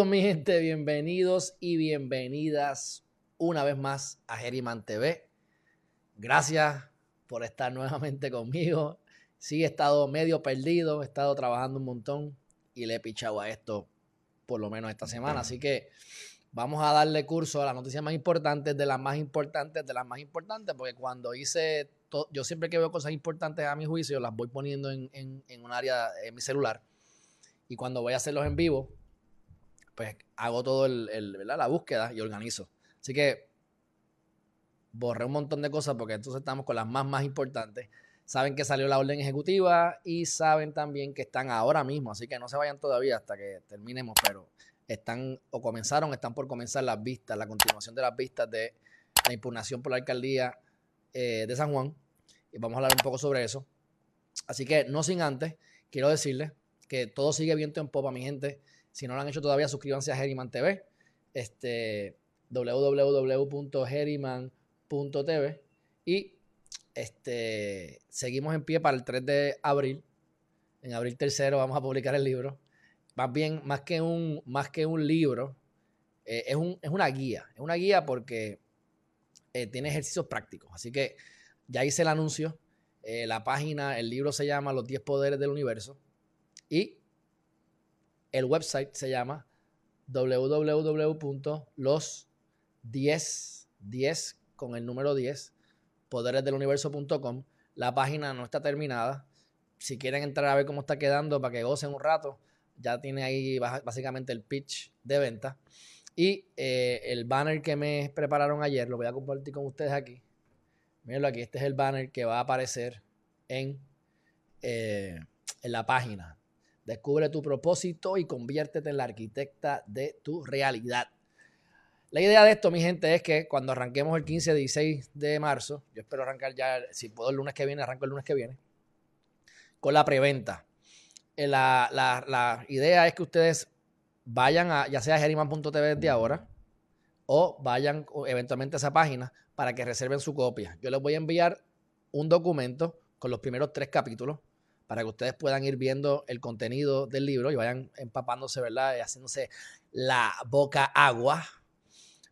Saludos mi gente, bienvenidos y bienvenidas una vez más a Geriman TV. Gracias por estar nuevamente conmigo. Sí, he estado medio perdido, he estado trabajando un montón y le he pichado a esto por lo menos esta semana. Así que vamos a darle curso a las noticias más importantes, de las más importantes, de las más importantes, porque cuando hice, yo siempre que veo cosas importantes a mi juicio, las voy poniendo en, en un área en mi celular. Y cuando voy a hacerlos en vivo, pues hago todo el, la búsqueda y organizo. Así que borré un montón de cosas porque entonces estamos con las más, más importantes. Saben que salió la orden ejecutiva y saben también que están ahora mismo, así que no se vayan todavía hasta que terminemos, pero están o comenzaron, están por comenzar las vistas, la continuación de las vistas de la impugnación por la alcaldía eh, de San Juan. Y vamos a hablar un poco sobre eso. Así que no sin antes, quiero decirles que todo sigue viento en popa, mi gente. Si no lo han hecho todavía, suscríbanse a Geriman TV. Este, www.geriman.tv. Y este, seguimos en pie para el 3 de abril. En abril tercero vamos a publicar el libro. Más bien, más que un, más que un libro, eh, es, un, es, una guía. Es una guía porque eh, tiene ejercicios prácticos. Así que ya hice el anuncio. Eh, la página, el libro se llama Los 10 Poderes del Universo. Y el website se llama www.los10, 10 con el número 10, poderesdeluniverso.com. La página no está terminada. Si quieren entrar a ver cómo está quedando para que gocen un rato, ya tiene ahí básicamente el pitch de venta. Y eh, el banner que me prepararon ayer, lo voy a compartir con ustedes aquí. Mírenlo aquí, este es el banner que va a aparecer en, eh, en la página Descubre tu propósito y conviértete en la arquitecta de tu realidad. La idea de esto, mi gente, es que cuando arranquemos el 15, 16 de marzo, yo espero arrancar ya, si puedo el lunes que viene, arranco el lunes que viene, con la preventa. Eh, la, la, idea es que ustedes vayan a, ya sea geriman.tv desde ahora, o vayan eventualmente a esa página para que reserven su copia. Yo les voy a enviar un documento con los primeros tres capítulos para que ustedes puedan ir viendo el contenido del libro y vayan empapándose, ¿verdad? Y haciéndose la boca agua.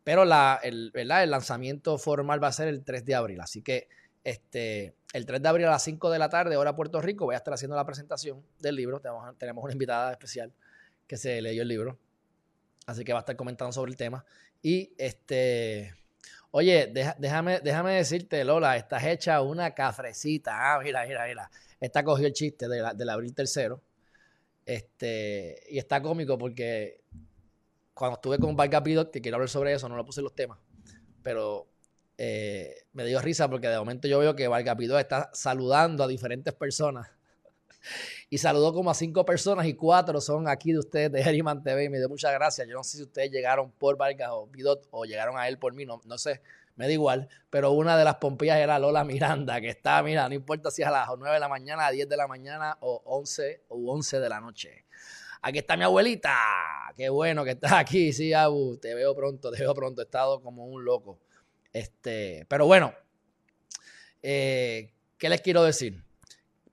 Pero la, el, ¿verdad? el lanzamiento formal va a ser el 3 de abril. Así que este, el 3 de abril a las 5 de la tarde, hora Puerto Rico, voy a estar haciendo la presentación del libro. Tenemos, tenemos una invitada especial que se leyó el libro. Así que va a estar comentando sobre el tema. Y este, oye, déjame, déjame decirte, Lola, estás hecha una cafrecita. Ah, mira, mira, mira. Esta cogió el chiste de del abril tercero. Este, y está cómico porque cuando estuve con Vargas Pidot, que quiero hablar sobre eso, no lo puse en los temas, pero eh, me dio risa porque de momento yo veo que Vargas Pidot está saludando a diferentes personas. y saludó como a cinco personas y cuatro son aquí de ustedes de Geriman TV y me dio muchas gracias. Yo no sé si ustedes llegaron por Vargas o o llegaron a él por mí, no, no sé me da igual, pero una de las pompillas era Lola Miranda, que está, mira, no importa si es a las 9 de la mañana, a 10 de la mañana o 11 o 11 de la noche. Aquí está mi abuelita, qué bueno que estás aquí, sí, Abu, te veo pronto, te veo pronto, he estado como un loco. Este, pero bueno, eh, ¿qué les quiero decir?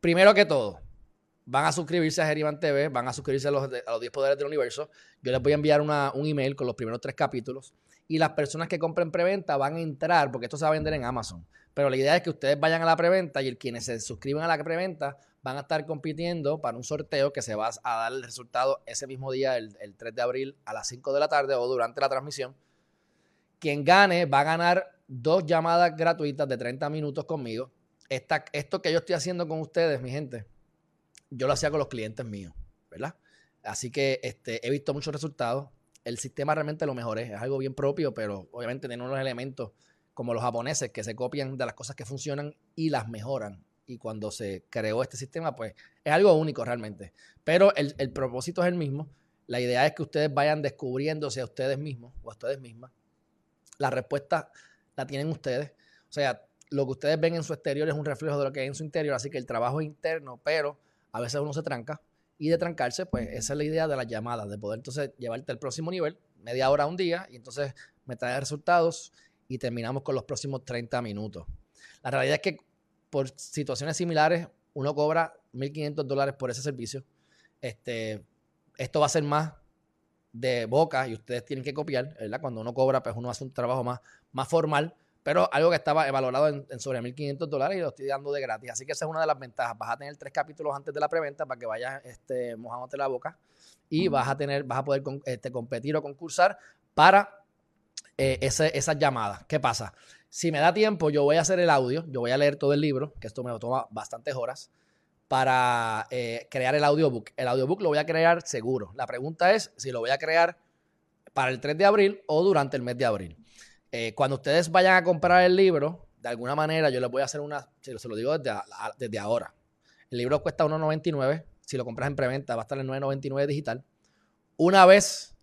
Primero que todo, van a suscribirse a Geriman TV, van a suscribirse a los, a los 10 poderes del universo. Yo les voy a enviar un email con los primeros tres capítulos y las personas que compren preventa van a entrar, porque esto se va a vender en Amazon. Pero la idea es que ustedes vayan a la preventa y quienes se suscriban a la preventa van a estar compitiendo para un sorteo que se va a dar el resultado ese mismo día, el, 3 de abril, a las 5 de la tarde o durante la transmisión. Quien gane va a ganar dos llamadas gratuitas de 30 minutos conmigo. esto que yo estoy haciendo con ustedes, mi gente, yo lo hacía con los clientes míos, ¿verdad? Así que este, he visto muchos resultados el sistema realmente lo mejor es algo bien propio, pero obviamente tiene unos elementos como los japoneses que se copian de las cosas que funcionan y las mejoran. Y cuando se creó este sistema, pues es algo único realmente. Pero el, propósito es el mismo. La idea es que ustedes vayan descubriéndose a ustedes mismos o a ustedes mismas. La respuesta la tienen ustedes. O sea, lo que ustedes ven en su exterior es un reflejo de lo que hay en su interior, así que el trabajo es interno, pero a veces uno se tranca y de trancarse, pues esa es la idea de las llamadas, de poder entonces llevarte al próximo nivel, media hora un día, y entonces me trae resultados y terminamos con los próximos 30 minutos. La realidad es que por situaciones similares, uno cobra 1.500 dólares por ese servicio. Este, esto va a ser más, de boca y ustedes tienen que copiar, ¿verdad? Cuando uno cobra, pues uno hace un trabajo más, más formal, pero algo que estaba valorado en, sobre 1.500 dólares y lo estoy dando de gratis. Así que esa es una de las ventajas. Vas a tener tres capítulos antes de la preventa para que vayas este, mojándote la boca y vas a tener, vas a poder este, competir o concursar para eh, esas llamadas. ¿Qué pasa? Si me da tiempo, yo voy a hacer el audio, yo voy a leer todo el libro, que esto me toma bastantes horas para eh, crear el audiobook. El audiobook lo voy a crear seguro. La pregunta es si lo voy a crear para el 3 de abril o durante el mes de abril. Eh, cuando ustedes vayan a comprar el libro, de alguna manera yo les voy a hacer una, se lo digo desde, ahora. El libro cuesta 1.99, si lo compras en preventa va a estar en 9.99 digital. Una vez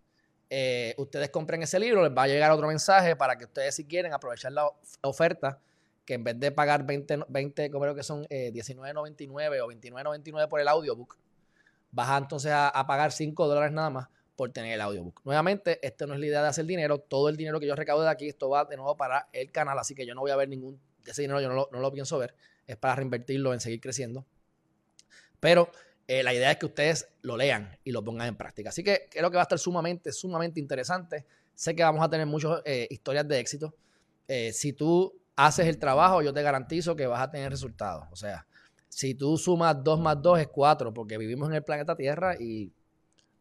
eh, ustedes compren ese libro, les va a llegar otro mensaje para que ustedes si quieren aprovechar la oferta que en vez de pagar 20, 20 como creo que son eh, 19.99 o 29.99 por el audiobook, vas entonces a, pagar 5 dólares nada más por tener el audiobook. Nuevamente, esta no es la idea de hacer dinero. Todo el dinero que yo recaude de aquí, esto va de nuevo para el canal, así que yo no voy a ver ningún, ese dinero yo no lo, pienso ver, es para reinvertirlo en seguir creciendo. Pero eh, la idea es que ustedes lo lean y lo pongan en práctica. Así que creo que va a estar sumamente, sumamente interesante. Sé que vamos a tener muchas eh, historias de éxito. Eh, si tú haces el trabajo, yo te garantizo que vas a tener resultados. O sea, si tú sumas 2 más 2 es 4, porque vivimos en el planeta Tierra y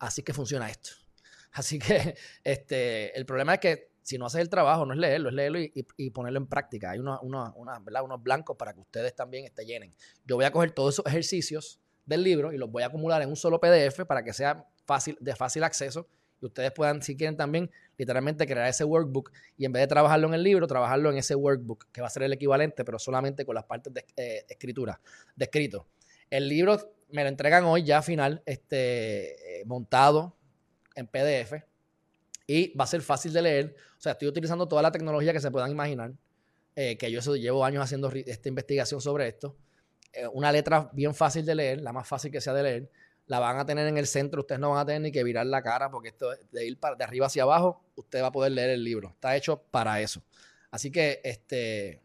así que funciona esto. Así que este, el problema es que si no haces el trabajo, no es leerlo, es leerlo y, ponerlo en práctica. Hay unos blancos para que ustedes también estén llenen. Yo voy a coger todos esos ejercicios del libro y los voy a acumular en un solo PDF para que sea fácil, de fácil acceso y ustedes puedan, si quieren también, literalmente crear ese workbook y en vez de trabajarlo en el libro, trabajarlo en ese workbook, que va a ser el equivalente, pero solamente con las partes de eh, escritura, de escrito. El libro me lo entregan hoy ya final, este, eh, montado en PDF y va a ser fácil de leer. O sea, estoy utilizando toda la tecnología que se puedan imaginar, eh, que yo llevo años haciendo esta investigación sobre esto. una letra bien fácil de leer, la más fácil que sea de leer la van a tener en el centro, ustedes no van a tener ni que virar la cara porque esto de ir de arriba hacia abajo, usted va a poder leer el libro. Está hecho para eso. Así que este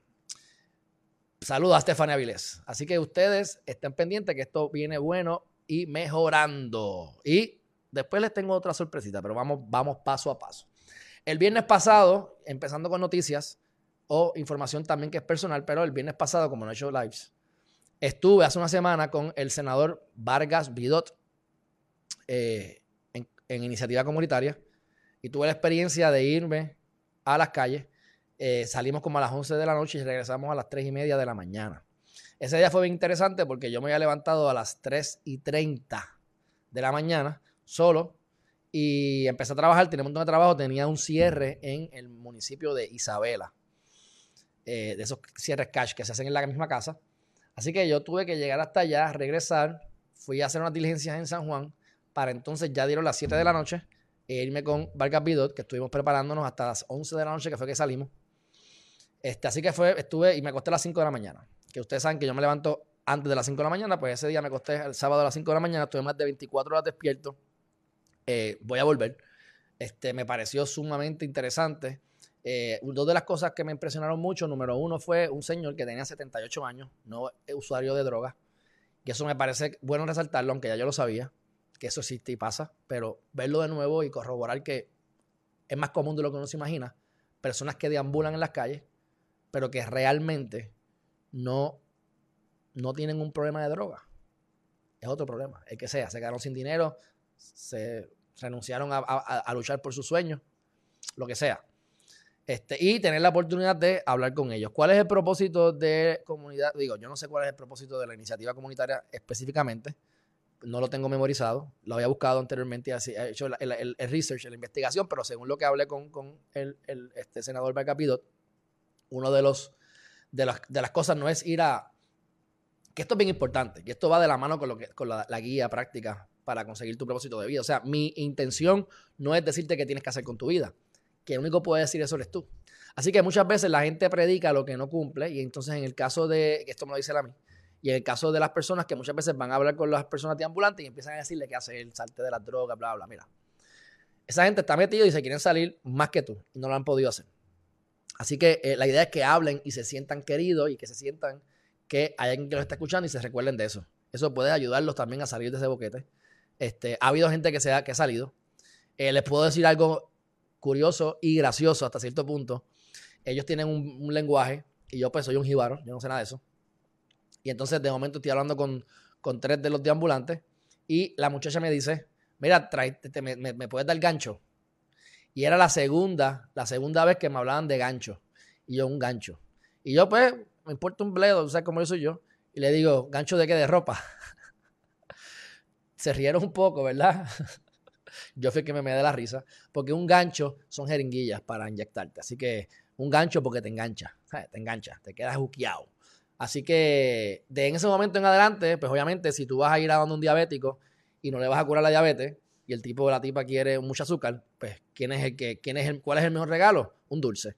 saluda a Estefania Avilés. Así que ustedes estén pendientes que esto viene bueno y mejorando. Y después les tengo otra sorpresita, pero vamos, vamos paso a paso. El viernes pasado, empezando con noticias o información también que es personal, pero el viernes pasado, como no he hecho lives, Estuve hace una semana con el senador Vargas Vidot eh, en, iniciativa comunitaria y tuve la experiencia de irme a las calles. Eh, salimos como a las 11 de la noche y regresamos a las 3 y media de la mañana. Ese día fue bien interesante porque yo me había levantado a las 3 y 30 de la mañana solo y empecé a trabajar, tenía un montón de trabajo, tenía un cierre en el municipio de Isabela, eh, de esos cierres cash que se hacen en la misma casa. Así que yo tuve que llegar hasta allá, regresar, fui a hacer unas diligencias en San Juan, para entonces ya dieron las 7 de la noche e irme con Vargas Bidot, que estuvimos preparándonos hasta las 11 de la noche, que fue que salimos. Este, así que fue, estuve y me acosté a las 5 de la mañana. Que ustedes saben que yo me levanto antes de las 5 de la mañana, pues ese día me acosté el sábado a las 5 de la mañana, estuve más de 24 horas despierto. Eh, voy a volver. Este, me pareció sumamente interesante. Eh, dos de las cosas que me impresionaron mucho, número uno fue un señor que tenía 78 años, no usuario de drogas. Y eso me parece bueno resaltarlo, aunque ya yo lo sabía, que eso existe y pasa, pero verlo de nuevo y corroborar que es más común de lo que uno se imagina. Personas que deambulan en las calles, pero que realmente no, no tienen un problema de droga. Es otro problema, el que sea. Se quedaron sin dinero, se renunciaron a luchar por sus sueños, lo que sea. Este, y tener la oportunidad de hablar con ellos. ¿Cuál es el propósito de comunidad? Digo, yo no sé cuál es el propósito de la iniciativa comunitaria específicamente. No lo tengo memorizado. Lo había buscado anteriormente y he hecho el, research, la investigación, pero según lo que hablé con, el, este senador uno de los de las, de las cosas no es ir a que esto es bien importante, que esto va de la mano con, lo que, con la, la, guía práctica para conseguir tu propósito de vida. O sea, mi intención no es decirte qué tienes que hacer con tu vida que el único puede decir eso eres tú. Así que muchas veces la gente predica lo que no cumple y entonces en el caso de, esto me lo dice a mí, y en el caso de las personas que muchas veces van a hablar con las personas de ambulantes y empiezan a decirle que hace el salte de las drogas, bla, bla, mira. Esa gente está metida y se quieren salir más que tú y no lo han podido hacer. Así que eh, la idea es que hablen y se sientan queridos y que se sientan que hay alguien que los está escuchando y se recuerden de eso. Eso puede ayudarlos también a salir de ese boquete. Este, ha habido gente que, se ha, que ha salido Eh, les puedo decir algo curioso y gracioso hasta cierto punto. Ellos tienen un, lenguaje y yo pues soy un jíbaro, yo no sé nada de eso. Y entonces de momento estoy hablando con, con tres de los deambulantes y la muchacha me dice, mira, me, me, puedes dar gancho. Y era la segunda, la segunda vez que me hablaban de gancho. Y yo, un gancho. Y yo, pues, me importa un bledo, ¿sabes cómo yo soy yo? Y le digo, ¿gancho de qué? De ropa. Se rieron un poco, ¿verdad? yo fui que me me da la risa. Porque un gancho son jeringuillas para inyectarte. Así que un gancho porque te engancha. Te engancha, te quedas juqueado. Así que de en ese momento en adelante, pues obviamente si tú vas a ir a donde un diabético y no le vas a curar la diabetes y el tipo o la tipa quiere mucho azúcar, pues ¿quién es el que, quién es el, cuál es el mejor regalo? Un dulce.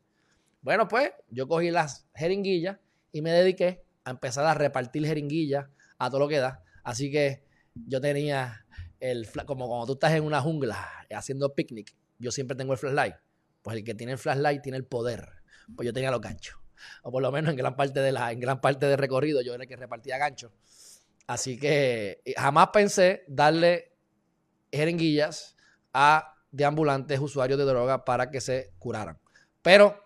Bueno, pues yo cogí las jeringuillas y me dediqué a empezar a repartir jeringuillas a todo lo que da. Así que yo tenía el, como cuando tú estás en una jungla haciendo picnic, yo siempre tengo el flashlight. Pues el que tiene el flashlight tiene el poder. Pues yo tenía los ganchos. O por lo menos en gran parte de la, en gran parte del recorrido yo era el que repartía ganchos. Así que jamás pensé darle jeringuillas a deambulantes usuarios de droga para que se curaran. Pero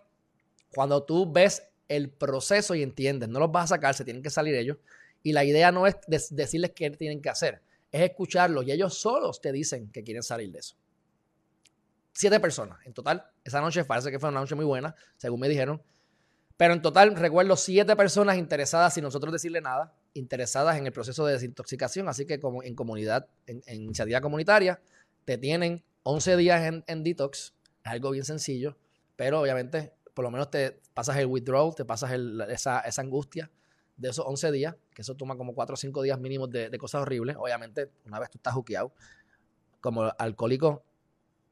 cuando tú ves el proceso y entiendes, no los vas a sacar, se tienen que salir ellos. Y la idea no es decirles qué tienen que hacer, es escucharlos y ellos solos te dicen que quieren salir de eso. Siete personas en total. Esa noche parece que fue una noche muy buena, según me dijeron. Pero en total recuerdo siete personas interesadas, sin nosotros decirle nada, interesadas en el proceso de desintoxicación. Así que como en comunidad, en, iniciativa comunitaria, te tienen 11 días en, detox. Es algo bien sencillo, pero obviamente por lo menos te pasas el withdrawal, te pasas esa, esa, angustia de esos 11 días, que eso toma como 4 o 5 días mínimos de, de, cosas horribles. Obviamente, una vez tú estás juqueado, como alcohólico,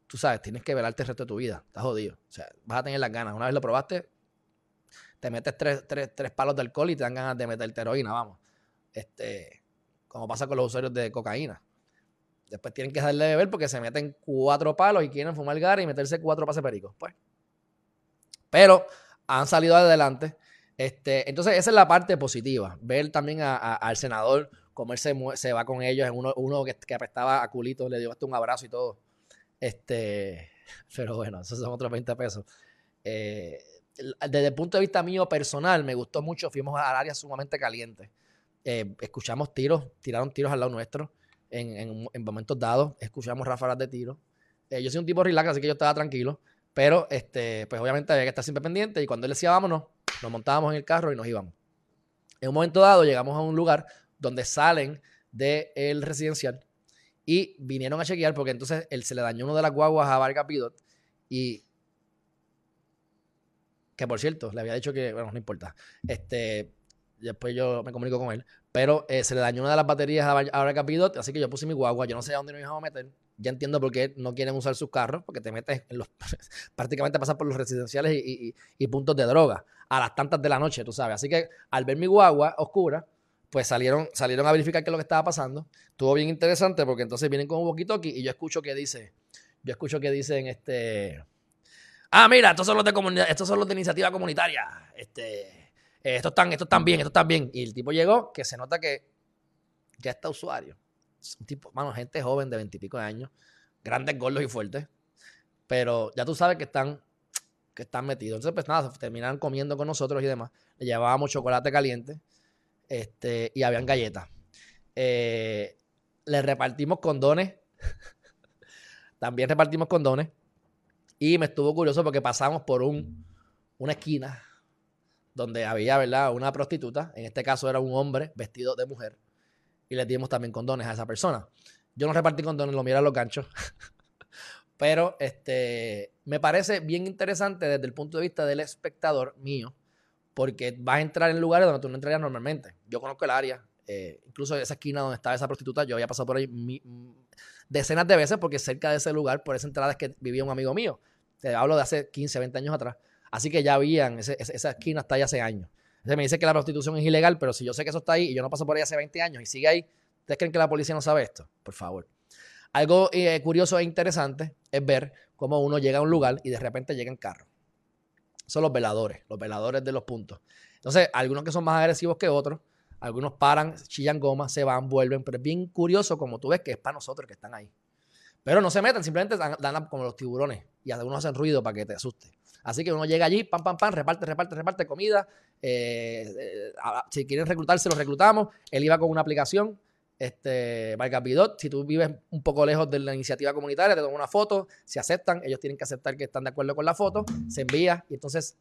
tú sabes, tienes que velarte el resto de tu vida. Estás jodido. O sea, vas a tener las ganas. Una vez lo probaste, te metes tres, tres, tres palos de alcohol y te dan ganas de meter heroína, vamos. Este, como pasa con los usuarios de cocaína. Después tienen que dejarle de beber porque se meten cuatro palos y quieren fumar gara y meterse cuatro pases pericos. Pues. Pero han salido adelante. Este, entonces, esa es la parte positiva. Ver también al senador, cómo él se, se va con ellos. Uno, uno que, que, apestaba a culito, le dio hasta un abrazo y todo. Este, pero bueno, esos son otros 20 pesos. Eh, desde el punto de vista mío personal, me gustó mucho. Fuimos al área sumamente caliente. Eh, escuchamos tiros, tiraron tiros al lado nuestro en, momentos dados. Escuchamos ráfagas de tiros. Eh, yo soy un tipo relax, así que yo estaba tranquilo. Pero, este, pues obviamente había que estar siempre pendiente. Y cuando él decía vámonos, nos montábamos en el carro y nos íbamos. En un momento dado llegamos a un lugar donde salen del residencial y vinieron a chequear porque entonces él se le dañó uno de las guaguas a Vargas Pidot y que por cierto, le había dicho que, bueno, no importa. Este, después yo me comunico con él. Pero eh, se le dañó una de las baterías a Vargas Capidot, así que yo puse mi guagua. Yo no sé a dónde nos íbamos a meter. Ya entiendo por qué no quieren usar sus carros, porque te metes en los. prácticamente pasar por los residenciales y, puntos de droga a las tantas de la noche, tú sabes. Así que al ver mi guagua oscura, pues salieron, salieron a verificar qué es lo que estaba pasando. Estuvo bien interesante porque entonces vienen con un aquí y yo escucho que dice. Yo escucho que dicen este Ah, mira, estos son los de comunidad, estos son los de iniciativa comunitaria. Este, eh, estos están, bien, estos están bien. Y el tipo llegó, que se nota que ya está usuario. Es un tipo, mano, gente joven de veintipico de años, grandes, gordos y fuertes. Pero ya tú sabes que están, que están metidos. Entonces, pues nada, terminaron comiendo con nosotros y demás. Le llevábamos chocolate caliente este, y habían galletas. Eh, le repartimos condones. También repartimos condones. Y me estuvo curioso porque pasamos por un, una esquina donde había, ¿verdad? Una prostituta. En este caso era un hombre vestido de mujer. Y le dimos también condones a esa persona. Yo no repartí condones, lo mira los ganchos. Pero este, me parece bien interesante desde el punto de vista del espectador mío, porque vas a entrar en lugares donde tú no entrarías normalmente. Yo conozco el área, eh, incluso esa esquina donde estaba esa prostituta, yo había pasado por ahí decenas de veces porque cerca de ese lugar, por esa entrada es que vivía un amigo mío. Te hablo de hace 15, 20 años atrás. Así que ya habían, esa esquina está ahí hace años. Entonces me dice que la prostitución es ilegal, pero si yo sé que eso está ahí y yo no paso por ahí hace 20 años y sigue ahí, ¿ustedes creen que la policía no sabe esto? Por favor. Algo eh, curioso e interesante es ver cómo uno llega a un lugar y de repente llega en carro. Son los veladores, los veladores de los puntos. Entonces, algunos que son más agresivos que otros, algunos paran, chillan goma, se van, vuelven, pero es bien curioso como tú ves que es para nosotros que están ahí. Pero no se meten, simplemente dan, como los tiburones y algunos hacen ruido para que te asuste. Así que uno llega allí, pam, pam, pam, reparte, reparte, reparte comida. Eh, eh, si quieren reclutarse, los reclutamos. Él iba con una aplicación, este, Bidot. Si tú vives un poco lejos de la iniciativa comunitaria, te toman una foto, se aceptan, ellos tienen que aceptar que están de acuerdo con la foto, se envía y entonces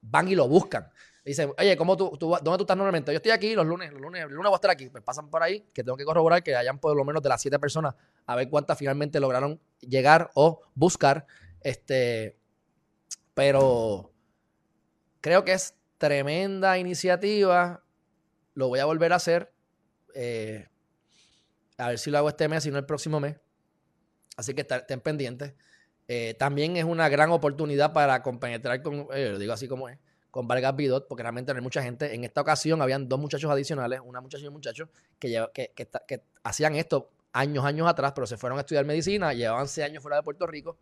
van y lo buscan. Dicen, oye, ¿cómo tú, ¿dónde tú estás normalmente? Yo estoy aquí los lunes, los lunes, el lunes voy a estar aquí. Pues pasan por ahí, que tengo que corroborar que hayan por lo menos de las siete personas a ver cuántas finalmente lograron llegar o buscar. Este, pero creo que es tremenda iniciativa. Lo voy a volver a hacer. Eh, a ver si lo hago este mes, si no el próximo mes. Así que estén pendientes. Eh, también es una gran oportunidad para compenetrar con, eh, lo digo así como es, con Vargas Bidot, porque realmente no hay mucha gente. En esta ocasión habían dos muchachos adicionales, una muchacha y un muchacho, que, que, hacían esto años, años atrás, pero se fueron a estudiar medicina, llevaban seis años fuera de Puerto Rico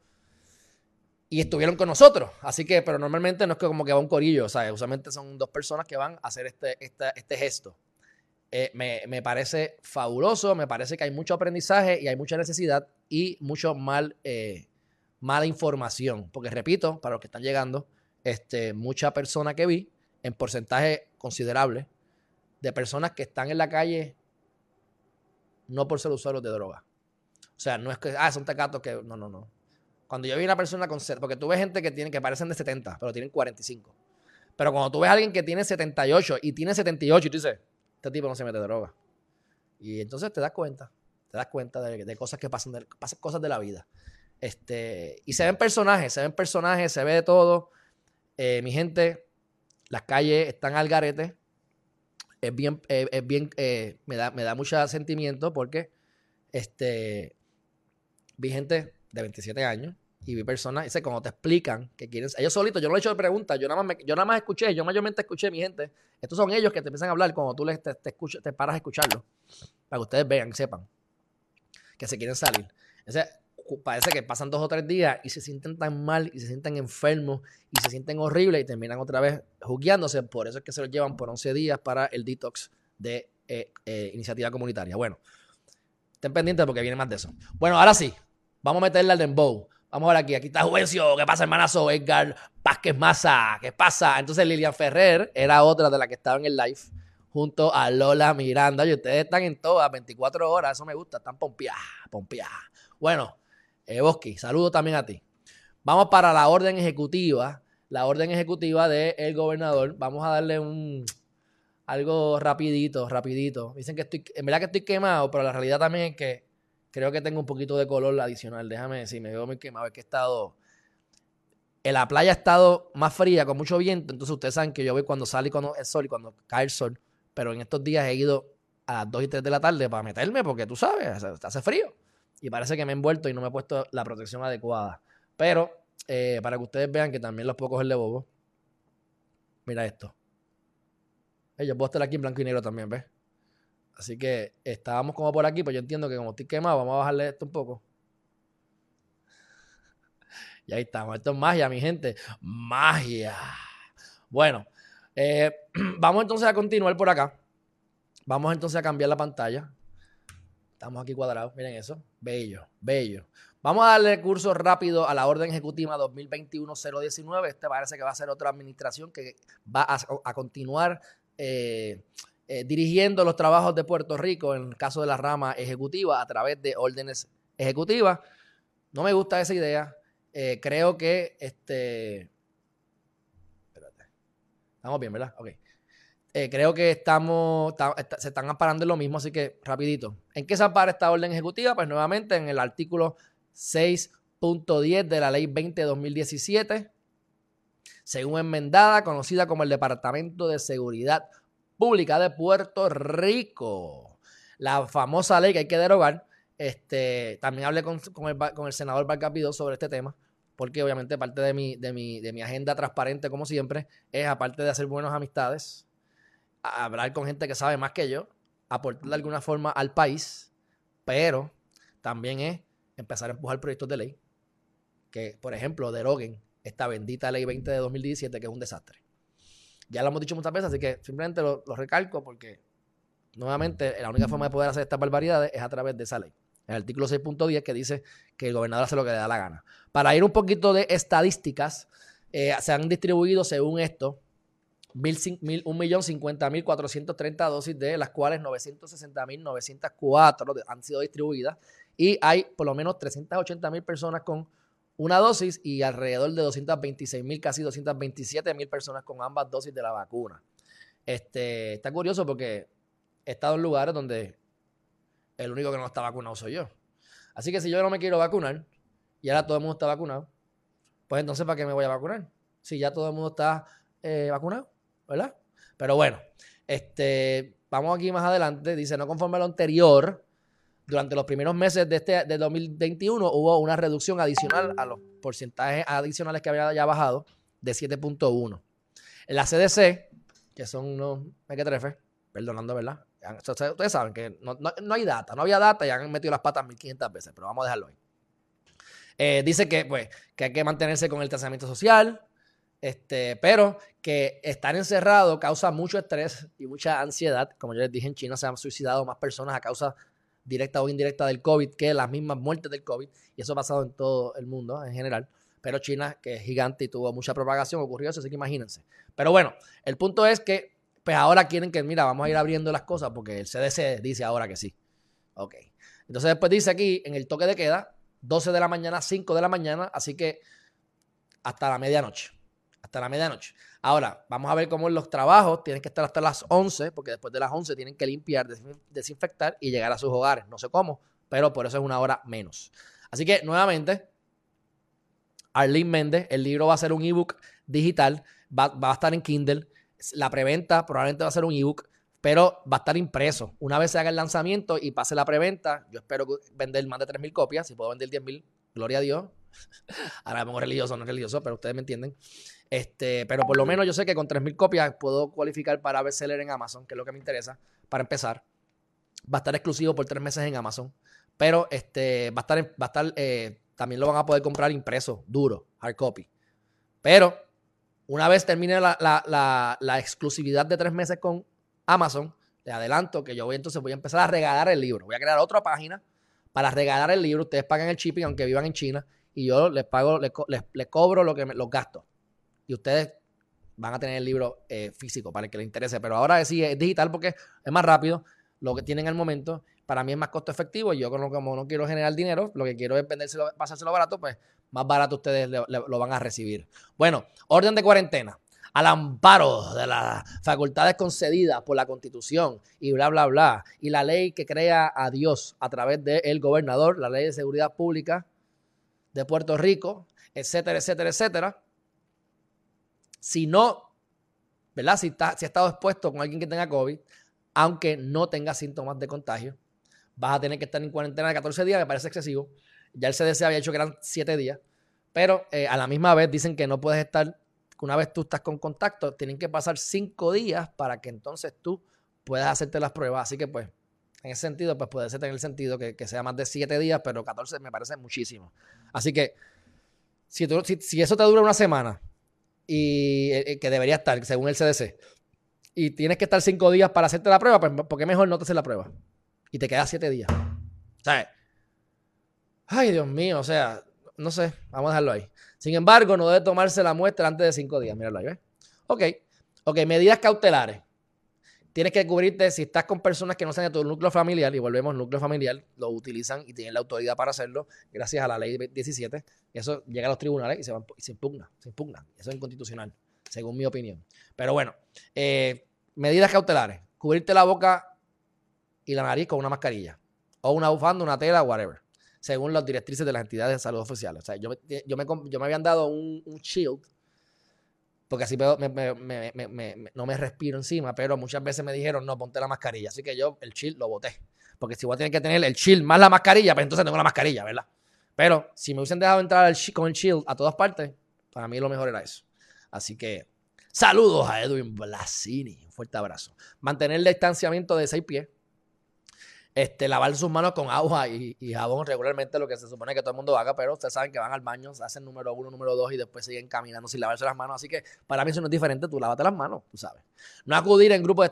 y estuvieron con nosotros. Así que, pero normalmente no es que como que va un corillo, o sea, usualmente son dos personas que van a hacer este, este gesto. Eh, me, me, parece fabuloso, me parece que hay mucho aprendizaje y hay mucha necesidad y mucho mal mala información. Porque repito, para los que están llegando, este, mucha persona que vi, en porcentaje considerable, de personas que están en la calle no por ser usuarios de droga. O sea, no es que, ah, son tecatos que. No, no, no. Cuando yo vi una persona con. Porque tú ves gente que, tiene, que parecen de 70, pero tienen 45. Pero cuando tú ves a alguien que tiene 78 y tiene 78 y tú dices, este tipo no se mete droga. Y entonces te das cuenta, te das cuenta de, cosas que pasan, de, cosas de la vida. Este, y se ven personajes, se ven personajes, se ve de todo. Eh, mi gente, las calles están al garete. Es bien, eh, es bien, eh, me, da, me da mucho sentimiento porque este, vi gente de 27 años y vi personas, cuando te explican que quieren, ellos solitos, yo no le he hecho preguntas, yo nada más, yo nada más escuché, yo mayormente escuché mi gente. Estos son ellos que te empiezan a hablar cuando tú les, te, te, te paras a escucharlo, para que ustedes vean, sepan que se quieren salir. Ese, parece que pasan dos o tres días y se sienten tan mal y se sienten enfermos y se sienten horribles y terminan otra vez jugueándose. Por eso es que se los llevan por 11 días para el detox de eh, eh, iniciativa comunitaria. Bueno, estén pendientes porque viene más de eso. Bueno, ahora sí, vamos a meterle al dembow. Vamos a ver aquí, aquí está Juvencio, ¿qué pasa hermanazo? Edgar Vázquez Maza, ¿qué pasa? Entonces Lilian Ferrer era otra de las que estaba en el live junto a Lola Miranda. Y ustedes están en todas, 24 horas, eso me gusta, están pompeadas, pompeadas. Bueno, eh, saludo también a ti. Vamos para la orden ejecutiva, la orden ejecutiva del gobernador. Vamos a darle un algo rapidito, rapidito. Dicen que estoy, en verdad que estoy quemado, pero la realidad también es que creo que tengo un poquito de color adicional. Déjame decir, me veo muy quemado, es que he estado... En la playa ha estado más fría, con mucho viento, entonces ustedes saben que yo voy cuando sale cuando el sol y cuando cae el sol, pero en estos días he ido a las 2 y 3 de la tarde para meterme porque tú sabes, hace frío y parece que me he envuelto y no me he puesto la protección adecuada. Pero eh, para que ustedes vean que también los puedo coger de bobo, mira esto. yo puedo estar aquí en blanco y negro también, ¿ves? Así que estábamos como por aquí, pues yo entiendo que como estoy quemado, vamos a bajarle esto un poco. Y ahí estamos. Esto es magia, mi gente. Magia. Bueno, eh, vamos entonces a continuar por acá. Vamos entonces a cambiar la pantalla. Estamos aquí cuadrados, miren eso. Bello, bello. Vamos a darle curso rápido a la orden ejecutiva 2021-019. Este parece que va a ser otra administración que va a, continuar eh, eh, dirigiendo los trabajos de Puerto Rico en el caso de la rama ejecutiva a través de órdenes ejecutivas. No me gusta esa idea. Eh, creo que este. Espérate. Estamos bien, ¿verdad? Ok. Eh, creo que estamos, se están amparando en lo mismo, así que rapidito. ¿En qué se ampara esta orden ejecutiva? Pues nuevamente en el artículo 6.10 de la ley 20 de 2017, según enmendada, conocida como el Departamento de Seguridad Pública de Puerto Rico. La famosa ley que hay que derogar. Este, también hablé con, el, senador Barcapido sobre este tema, porque obviamente parte de mi, de, mi, de mi agenda transparente, como siempre, es aparte de hacer buenas amistades, hablar con gente que sabe más que yo, aportar de alguna forma al país, pero también es empezar a empujar proyectos de ley que, por ejemplo, deroguen esta bendita ley 20 de 2017, que es un desastre. Ya lo hemos dicho muchas veces, así que simplemente lo, recalco porque, nuevamente, la única forma de poder hacer estas barbaridades es a través de esa ley. el artículo 6.10 que dice que el gobernador hace lo que le da la gana. Para ir un poquito de estadísticas, eh, se han distribuido según esto 1.050.430 dosis, de las cuales 960.904 han sido distribuidas y hay por lo menos 380.000 personas con una dosis y alrededor de 226.000, casi 227.000 personas con ambas dosis de la vacuna. Este, está curioso porque he estado en lugares donde el único que no está vacunado soy yo. Así que si yo no me quiero vacunar y ahora todo el mundo está vacunado, pues entonces ¿para qué me voy a vacunar? Si ya todo el mundo está eh, vacunado, ¿verdad? Pero bueno, este, vamos aquí más adelante. Dice, no conforme a lo anterior, durante los primeros meses de este de 2021 hubo una reducción adicional a los porcentajes adicionales que había ya bajado de 7.1. En la CDC, que son unos mequetrefes, perdonando, ¿verdad? Ustedes saben que no, hay data, no había data y han metido las patas 1500 veces, pero vamos a dejarlo ahí. Eh, dice que, pues, que hay que mantenerse con el tratamiento social, este, pero que estar encerrado causa mucho estrés y mucha ansiedad. Como yo les dije, en China se han suicidado más personas a causa directa o indirecta del COVID que las mismas muertes del COVID. Y eso ha pasado en todo el mundo en general. Pero China, que es gigante y tuvo mucha propagación, ocurrió eso, así que imagínense. Pero bueno, el punto es que pues ahora quieren que, mira, vamos a ir abriendo las cosas porque el CDC dice ahora que sí. Ok. Entonces después dice aquí, en el toque de queda, 12 de la mañana, 5 de la mañana, así que hasta la medianoche. Hasta la medianoche. Ahora, vamos a ver cómo los trabajos tienen que estar hasta las 11, porque después de las 11 tienen que limpiar, desinfectar y llegar a sus hogares. No sé cómo, pero por eso es una hora menos. Así que, nuevamente, Arlene Méndez, el libro va a ser un ebook digital, va, va a estar en Kindle la preventa probablemente va a ser un ebook, pero va a estar impreso. Una vez se haga el lanzamiento y pase la preventa, yo espero vender más de 3.000 copias. Si puedo vender 10.000, gloria a Dios. Ahora me pongo religioso, no religioso, pero ustedes me entienden. Este, pero por lo menos yo sé que con 3.000 copias puedo cualificar para bestseller en Amazon, que es lo que me interesa, para empezar. Va a estar exclusivo por tres meses en Amazon, pero este, va a estar, va a estar eh, también lo van a poder comprar impreso, duro, hard copy. Pero una vez termine la, exclusividad de tres meses con Amazon, le adelanto que yo voy entonces voy a empezar a regalar el libro. Voy a crear otra página para regalar el libro. Ustedes pagan el shipping aunque vivan en China y yo les pago, les, cobro lo que los gastos. Y ustedes van a tener el libro eh, físico para el que les interese. Pero ahora sí es digital porque es más rápido lo que tienen al momento. Para mí es más costo efectivo y yo como no quiero generar dinero, lo que quiero es vendérselo, pasárselo barato, pues más barato ustedes lo van a recibir. Bueno, orden de cuarentena. Al amparo de las facultades concedidas por la Constitución y bla, bla, bla. Y la ley que crea a Dios a través del gobernador, la ley de seguridad pública de Puerto Rico, etcétera, etcétera, etcétera. Si no, ¿verdad? Si, está, si ha estado expuesto con alguien que tenga COVID, aunque no tenga síntomas de contagio, vas a tener que estar en cuarentena de 14 días, me parece excesivo. Ya el CDC había dicho que eran 7 días, pero eh, a la misma vez dicen que no puedes estar, una vez tú estás con contacto, tienen que pasar 5 días para que entonces tú puedas hacerte las pruebas. Así que pues, en ese sentido, pues puede ser tener el sentido que, sea más de 7 días, pero 14 me parece muchísimo. Así que si, eso te dura una semana, y eh, eh, que debería estar, según el CDC, y tienes que estar 5 días para hacerte la prueba, pues ¿por mejor no te haces la prueba? Y te quedas 7 días. ¿Sabes? Ay, Dios mío, o sea, no sé, vamos a dejarlo ahí. Sin embargo, no debe tomarse la muestra antes de cinco días. Míralo ahí, ¿ves? Ok, ok, medidas cautelares. Tienes que cubrirte si estás con personas que no sean de tu núcleo familiar, y volvemos, núcleo familiar, lo utilizan y tienen la autoridad para hacerlo, gracias a la ley 17. Eso llega a los tribunales y se, y se impugna, se impugna. Eso es inconstitucional, según mi opinión. Pero bueno, eh, medidas cautelares. Cubrirte la boca y la nariz con una mascarilla. O una bufanda, una tela, whatever según las directrices de las entidades de salud oficiales. O sea, yo, yo, me, yo me habían dado un, shield, porque así no me respiro encima, pero muchas veces me dijeron, no, ponte la mascarilla. Así que yo el shield lo boté. Porque si voy a tener que tener el shield más la mascarilla, pues entonces tengo la mascarilla, ¿verdad? Pero si me hubiesen dejado entrar con el shield a todas partes, para mí lo mejor era eso. Así que saludos a Edwin Blasini. Un fuerte abrazo. Mantener el distanciamiento de seis pies este, lavar sus manos con agua y, jabón regularmente, lo que se supone que todo el mundo haga, pero ustedes saben que van al baño, hacen número uno, número dos y después siguen caminando sin lavarse las manos. Así que para mí eso no es diferente, tú lávate las manos, tú sabes. No acudir en grupos,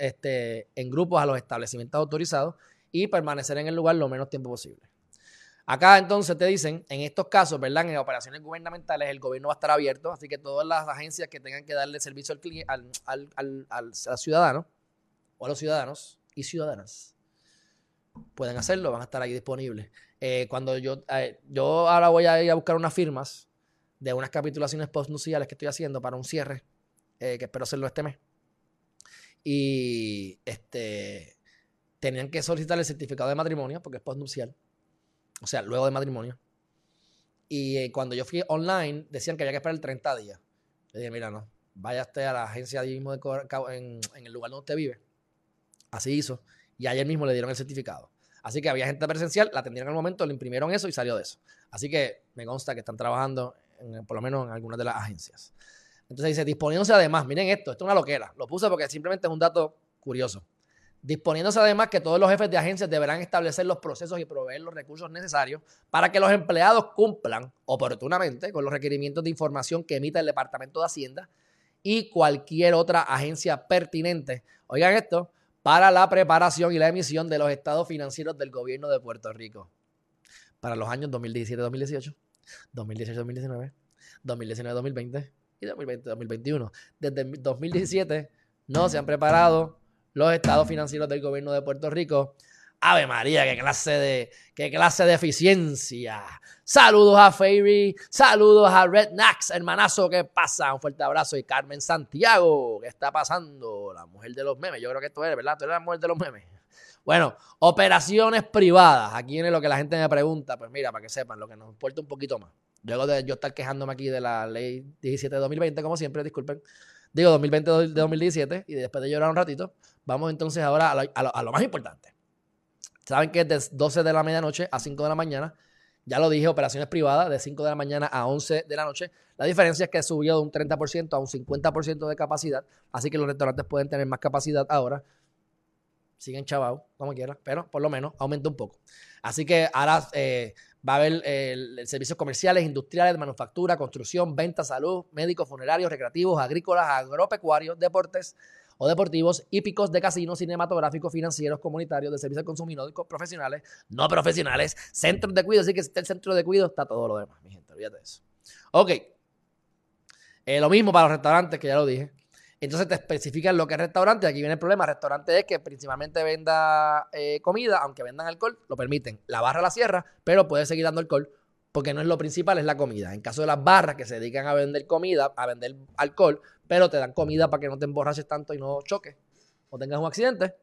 este, en grupos a los establecimientos autorizados y permanecer en el lugar lo menos tiempo posible. Acá entonces te dicen, en estos casos, ¿verdad? En operaciones gubernamentales el gobierno va a estar abierto, así que todas las agencias que tengan que darle servicio al, ciudadano o a los ciudadanos y ciudadanas pueden hacerlo, van a estar ahí disponibles. Eh, cuando yo, eh, yo ahora voy a ir a buscar unas firmas de unas capitulaciones postnuciales que estoy haciendo para un cierre, eh, que espero hacerlo este mes. Y este tenían que solicitar el certificado de matrimonio porque es postnupcial o sea, luego de matrimonio. Y cuando yo fui online, decían que había que esperar 30 días. Le dije, mira, no, vaya usted a la agencia mismo de, en, en, el lugar donde usted vive. Así hizo. Y ayer mismo le dieron el certificado. Así que había gente presencial, la atendieron al momento, le imprimieron eso y salió de eso. Así que me consta que están trabajando, por lo menos en algunas de las agencias. Entonces dice, disponiéndose además, miren esto, esto es una loquera. Lo puse porque simplemente es un dato curioso disponiéndose además que todos los jefes de agencias deberán establecer los procesos y proveer los recursos necesarios para que los empleados cumplan oportunamente con los requerimientos de información que emita el Departamento de Hacienda y cualquier otra agencia pertinente. Oigan esto, para la preparación y la emisión de los estados financieros del gobierno de Puerto Rico para los años 2017-2018, 2018-2019, 2019-2020 y 2020-2021. Desde 2017 no se han preparado los estados financieros del gobierno de Puerto Rico. Ave María, qué clase de, qué clase de eficiencia. Saludos a Fairy, saludos a Red Nax, hermanazo, ¿qué pasa? Un fuerte abrazo. Y Carmen Santiago, ¿qué está pasando? La mujer de los memes, yo creo que tú eres, ¿verdad? Tú eres la mujer de los memes. Bueno, operaciones privadas. Aquí viene lo que la gente me pregunta. Pues mira, para que sepan, lo que nos importa un poquito más. Luego de yo estar quejándome aquí de la ley 17 de 2020, como siempre, disculpen. Digo 2020 de 2017 y después de llorar un ratito, Vamos entonces ahora a lo, más importante. Saben que es de 12 de la medianoche a 5 de la mañana. Ya lo dije, operaciones privadas de 5 de la mañana a 11 de la noche. La diferencia es que subió de un 30% a un 50% de capacidad. Así que los restaurantes pueden tener más capacidad ahora. Siguen chavados, como quieran, pero por lo menos aumenta un poco. Así que ahora eh, va a haber servicios comerciales, industriales, manufactura, construcción, venta, salud, médicos, funerarios, recreativos, agrícolas, agropecuarios, deportes, o deportivos, hípicos de casinos, cinematográficos, financieros, comunitarios, de servicios consumidores, profesionales, no profesionales, centros de cuidado. Así que si está el centro de cuidado, está todo lo demás, mi gente, olvídate de eso. Ok. Eh, lo mismo para los restaurantes, que ya lo dije. Entonces te especifican lo que es restaurante. Aquí viene el problema. Restaurante es que principalmente venda eh, comida, aunque vendan alcohol, lo permiten. La barra la cierra, pero puede seguir dando alcohol porque no es lo principal, es la comida. En caso de las barras que se dedican a vender comida, a vender alcohol, pero te dan comida para que no te emborraches tanto y no choques o tengas un accidente,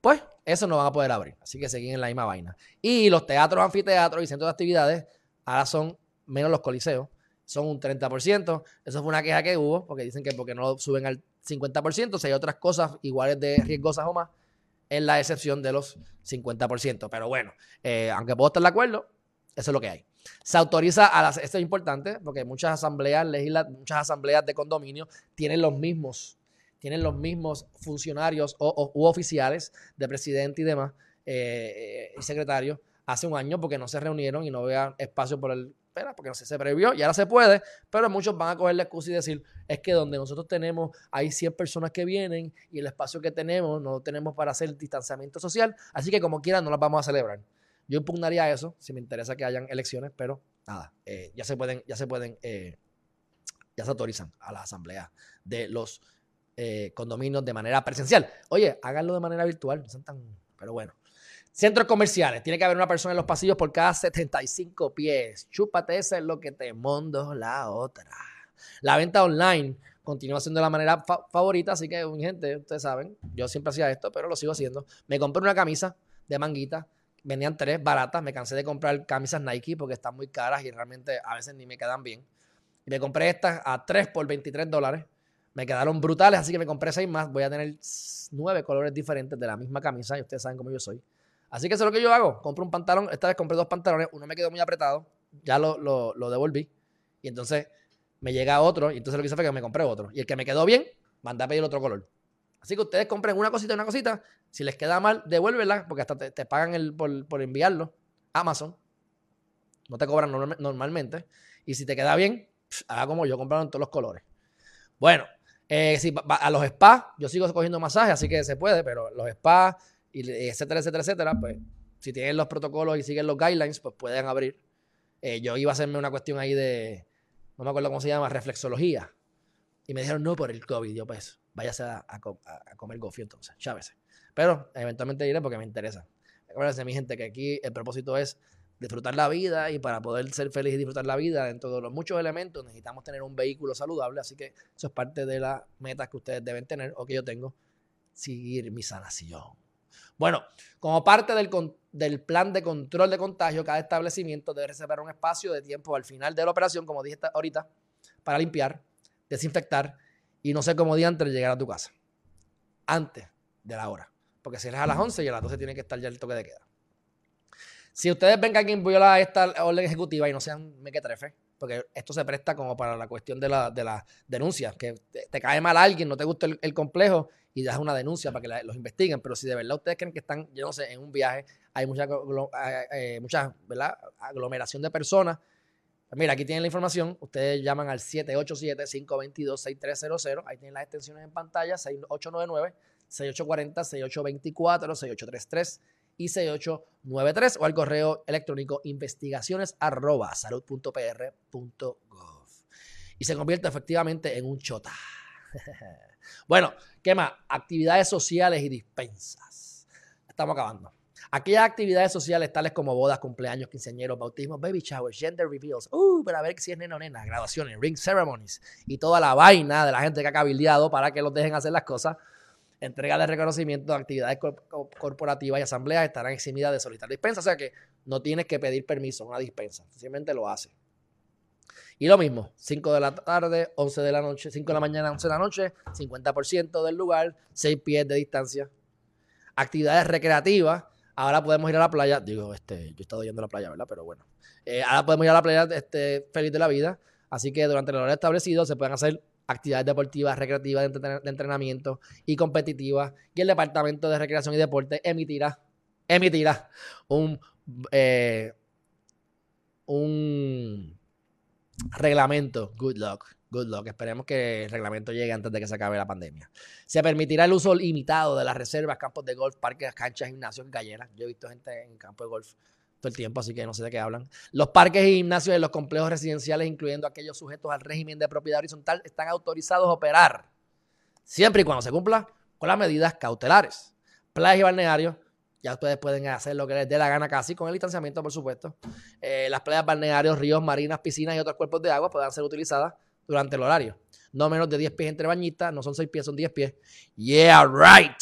pues eso no van a poder abrir. Así que seguir en la misma vaina. Y los teatros, anfiteatros y centros de actividades ahora son menos los coliseos, son un 30%. Eso fue una queja que hubo, porque dicen que porque no suben al 50%, si hay otras cosas iguales de riesgosas o más, es la excepción de los 50%. Pero bueno, eh, aunque puedo estar de acuerdo, eso es lo que hay. Se autoriza a las, esto es importante porque muchas asambleas muchas asambleas de condominio tienen los mismos, tienen los mismos funcionarios o, u oficiales de presidente y demás eh, y secretario hace un año porque no se reunieron y no había espacio por el porque no se previó y ahora se puede, pero muchos van a coger la excusa y decir, es que donde nosotros tenemos, hay 100 personas que vienen y el espacio que tenemos no lo tenemos para hacer distanciamiento social, así que como quieran no las vamos a celebrar. Yo impugnaría eso si me interesa que hayan elecciones, pero nada, eh, ya se pueden, ya se pueden, eh, ya se autorizan a la asamblea de los eh, condominios de manera presencial. Oye, háganlo de manera virtual, no tan, pero bueno. Centros comerciales, tiene que haber una persona en los pasillos por cada 75 pies. Chúpate, esa es lo que te mondo la otra. La venta online continúa siendo la manera favorita, así que, gente, ustedes saben, yo siempre hacía esto, pero lo sigo haciendo. Me compré una camisa de manguita Venían tres baratas, me cansé de comprar camisas Nike porque están muy caras y realmente a veces ni me quedan bien. Y me compré estas a tres por 23 dólares. Me quedaron brutales, así que me compré seis más. Voy a tener nueve colores diferentes de la misma camisa y ustedes saben cómo yo soy. Así que eso es lo que yo hago. Compro un pantalón, esta vez compré dos pantalones, uno me quedó muy apretado, ya lo, lo, devolví. Y entonces me llega otro y entonces lo que hice fue que me compré otro. Y el que me quedó bien, mandé a pedir otro color. Así que ustedes compren una cosita y una cosita. Si les queda mal, devuélvela, porque hasta te, pagan el, por, enviarlo. Amazon. No te cobran normalmente. Y si te queda bien, haga como yo, compraron todos los colores. Bueno, eh, a los spas, yo sigo cogiendo masajes, así que se puede, pero los spas, etcétera, etcétera, etcétera, pues si tienen los protocolos y siguen los guidelines, pues pueden abrir. Eh, yo iba a hacerme una cuestión ahí de, no me acuerdo cómo se llama, reflexología. Y me dijeron, no, por el COVID. Yo, pues, váyase a, comer gofio entonces, chávese. Pero eventualmente iré porque me interesa. Acuérdense, mi gente, que aquí el propósito es disfrutar la vida y para poder ser feliz y disfrutar la vida dentro de los muchos elementos necesitamos tener un vehículo saludable, así que eso es parte de las metas que ustedes deben tener o que yo tengo, seguir mi sanación. Bueno, como parte del, del plan de control de contagio, cada establecimiento debe reservar un espacio de tiempo al final de la operación, como dije ahorita, para limpiar, desinfectar y no sé cómo antes de llegar a tu casa. Antes de la hora. Porque si eres a las 11 y a las 12 tiene que estar ya el toque de queda. Si ustedes ven que alguien viola esta orden ejecutiva y no sean mequetrefe, porque esto se presta como para la cuestión de la, de la denuncia, que te, cae mal alguien, no te gusta el, complejo y das una denuncia para que los investiguen, pero si de verdad ustedes creen que están, yo no sé, en un viaje, hay mucha, eh, mucha aglomeración de personas, mira, aquí tienen la información. Ustedes llaman al 787-522-6300. Ahí tienen las extensiones en pantalla: 6899, 6840, 6824, 6833 y 6893 o al correo electrónico investigaciones salud.pr.gov. Y se convierte efectivamente en un chota. bueno, ¿qué más? Actividades sociales y dispensas. Estamos acabando. Aquellas actividades sociales tales como bodas, cumpleaños, quinceañeros, bautismos, baby showers, gender reveals, uh, para ver si es nena o nena, graduaciones, ring ceremonies y toda la vaina de la gente que ha cabildeado para que los dejen hacer las cosas. Entrega de reconocimiento de actividades corporativas y asambleas estarán eximidas de solicitar dispensa. O sea que no tienes que pedir permiso, una dispensa. Simplemente lo hace. Y lo mismo, 5 de la tarde, 11 de la noche, 5 de la mañana, 11 de la noche, 50% del lugar, 6 pies de distancia. Actividades recreativas, Ahora podemos ir a la playa. Digo, este, yo he estado yendo a la playa, ¿verdad? Pero bueno. Eh, ahora podemos ir a la playa este, feliz de la vida. Así que durante el horario establecido se pueden hacer actividades deportivas, recreativas, de, entrenamiento y competitivas. Y el Departamento de Recreación y Deporte emitirá, emitirá un, eh, un reglamento, good luck, Good luck. Esperemos que el reglamento llegue antes de que se acabe la pandemia. Se permitirá el uso limitado de las reservas, campos de golf, parques, canchas, gimnasios galleras. Yo he visto gente en campo de golf todo el tiempo, así que no sé de qué hablan. Los parques y gimnasios de los complejos residenciales, incluyendo aquellos sujetos al régimen de propiedad horizontal, están autorizados a operar siempre y cuando se cumpla con las medidas cautelares. Playas y balnearios, ya ustedes pueden hacer lo que les dé la gana casi, con el distanciamiento, por supuesto. Eh, las playas, balnearios, ríos, marinas, piscinas y otros cuerpos de agua puedan ser utilizadas durante el horario. No menos de 10 pies entre bañistas, no son 6 pies, son 10 pies. Yeah, right.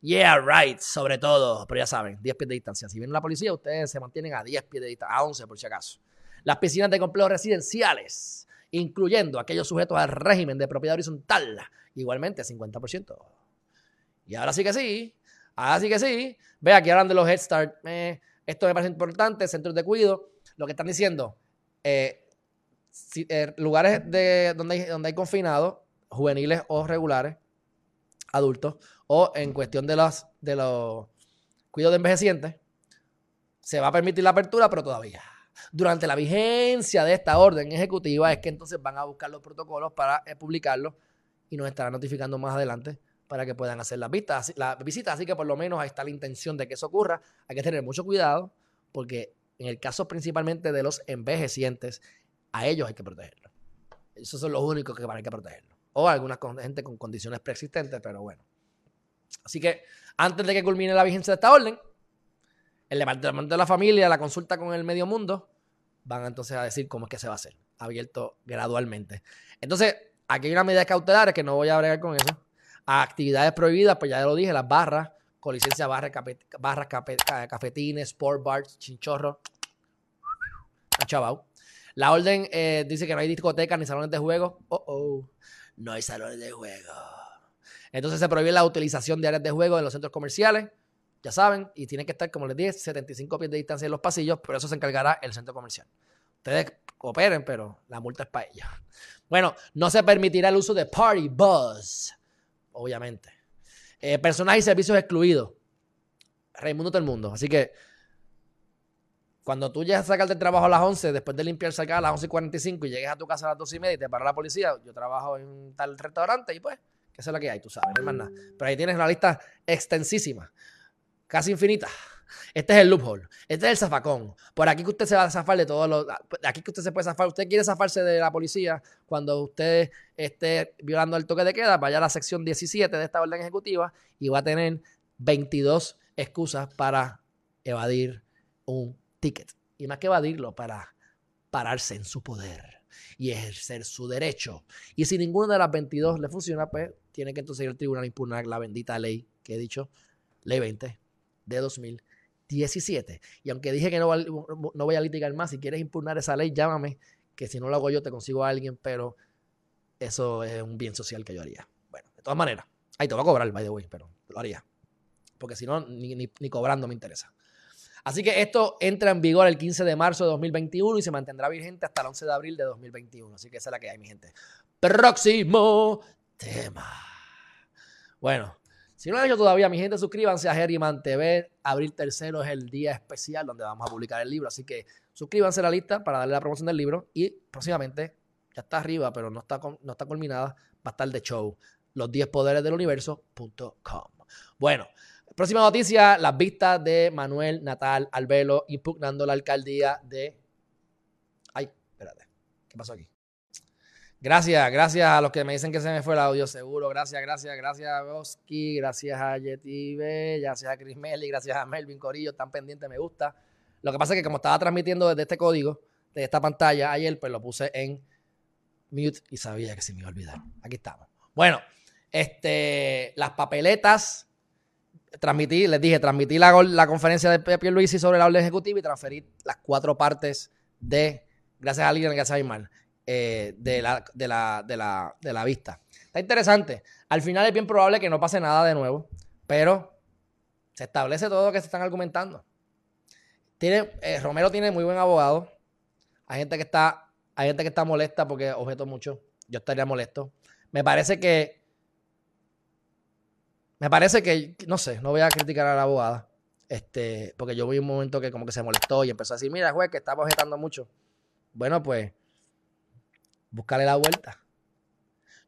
Yeah, right. Sobre todo, pero ya saben, 10 pies de distancia. Si viene la policía, ustedes se mantienen a 10 pies de distancia, a 11 por si acaso. Las piscinas de complejos residenciales, incluyendo aquellos sujetos al régimen de propiedad horizontal, igualmente 50%. Y ahora sí que sí, ahora sí que sí. Ve, aquí hablan de los Head Start. Eh, esto me parece importante, centros de cuidado. Lo que están diciendo, eh, eh, lugares de, donde, hay, donde hay confinados, juveniles o regulares, adultos, o en cuestión de los, de los cuidados de envejecientes, se va a permitir la apertura, pero todavía. Durante la vigencia de esta orden ejecutiva es que entonces van a buscar los protocolos para eh, publicarlos y nos estarán notificando más adelante para que puedan hacer las visitas, las visitas. Así que por lo menos ahí está la intención de que eso ocurra. Hay que tener mucho cuidado porque en el caso principalmente de los envejecientes, a ellos hay que protegerlos. Esos son los únicos que van a que protegerlos. O alguna gente con condiciones preexistentes, pero bueno. Así que antes de que culmine la vigencia de esta orden, el Departamento de la Familia, la consulta con el medio mundo, van entonces a decir cómo es que se va a hacer, abierto gradualmente. Entonces, aquí hay una medida cautelar que no voy a bregar con eso. A actividades prohibidas, pues ya lo dije, las barras, con licencia barras, cafetines, sport bars, chinchorros, chavao. La orden eh, dice que no hay discotecas ni salones de juego. Oh, oh, no hay salones de juego. Entonces se prohíbe la utilización de áreas de juego en los centros comerciales, ya saben, y tiene que estar, como les dije, 75 pies de distancia en los pasillos, pero eso se encargará el centro comercial. Ustedes cooperen, pero la multa es para ellos. Bueno, no se permitirá el uso de party bus, obviamente. Eh, y servicios excluidos. Raimundo todo el mundo. Así que cuando tú llegas a sacar del trabajo a las 11, después de limpiar sacar a las 11 y 45 y llegues a tu casa a las 2 y media y te para la policía, yo trabajo en tal restaurante y pues, que es lo que hay, tú sabes, no. Pero ahí tienes una lista extensísima. casi infinita. Este es el loophole. Este es el zafacón. Por aquí que usted se va a zafar de todos los. Aquí que usted se puede zafar. Usted quiere zafarse de la policía cuando usted esté violando el toque de queda. Vaya a la sección 17 de esta orden ejecutiva y va a tener 22 excusas para evadir un Y más que evadirlo, para pararse en su poder y ejercer su derecho. Y si ninguna de las 22 le funciona, pues tiene que entonces ir al tribunal a impugnar la bendita ley que he dicho, ley 20 de 2017. Y aunque dije que no, no voy a litigar más, si quieres impugnar esa ley, llámame, que si no lo hago yo te consigo a alguien, pero eso es un bien social que yo haría. Bueno, de todas maneras, ahí te voy a cobrar, by the way, pero lo haría. Porque si no, ni, ni cobrando me interesa. Así que esto entra en vigor el 15 de marzo de 2021 y se mantendrá vigente hasta el 11 de abril de 2021. Así que esa es la que hay, mi gente. Próximo tema. Bueno, si no lo han hecho todavía, mi gente, suscríbanse a Herriman TV. Abril tercero es el día especial donde vamos a publicar el libro. Así que suscríbanse a la lista para darle la promoción del libro. Y próximamente, ya está arriba, pero no está, no está culminada, va a estar de show. Los 10 poderes del universo.com. Bueno, Próxima noticia, las vistas de Manuel Natal Albelo impugnando la alcaldía de... Ay, espérate, ¿qué pasó aquí? Gracias, gracias a los que me dicen que se me fue el audio, seguro. Gracias, gracias, gracias a Boski, gracias a Yeti gracias a Chris Melly, gracias a Melvin Corillo, están pendientes, me gusta. Lo que pasa es que como estaba transmitiendo desde este código, de esta pantalla ayer, pues lo puse en mute y sabía que se me iba a olvidar. Aquí estamos. Bueno, este, las papeletas transmití, les dije, transmití la, la conferencia de Pepe Luis sobre la orden ejecutiva y transferí las cuatro partes de, gracias a alguien, gracias a Ismael, eh, de, la, de, la, de, la, de la vista. Está interesante. Al final es bien probable que no pase nada de nuevo, pero se establece todo lo que se están argumentando. Tiene, eh, Romero tiene muy buen abogado. Hay gente que está, hay gente que está molesta porque objeto mucho. Yo estaría molesto. Me parece que me parece que, no sé, no voy a criticar a la abogada. Este, porque yo vi un momento que como que se molestó y empezó a decir, mira, juez, que está objetando mucho. Bueno, pues, búscale la vuelta.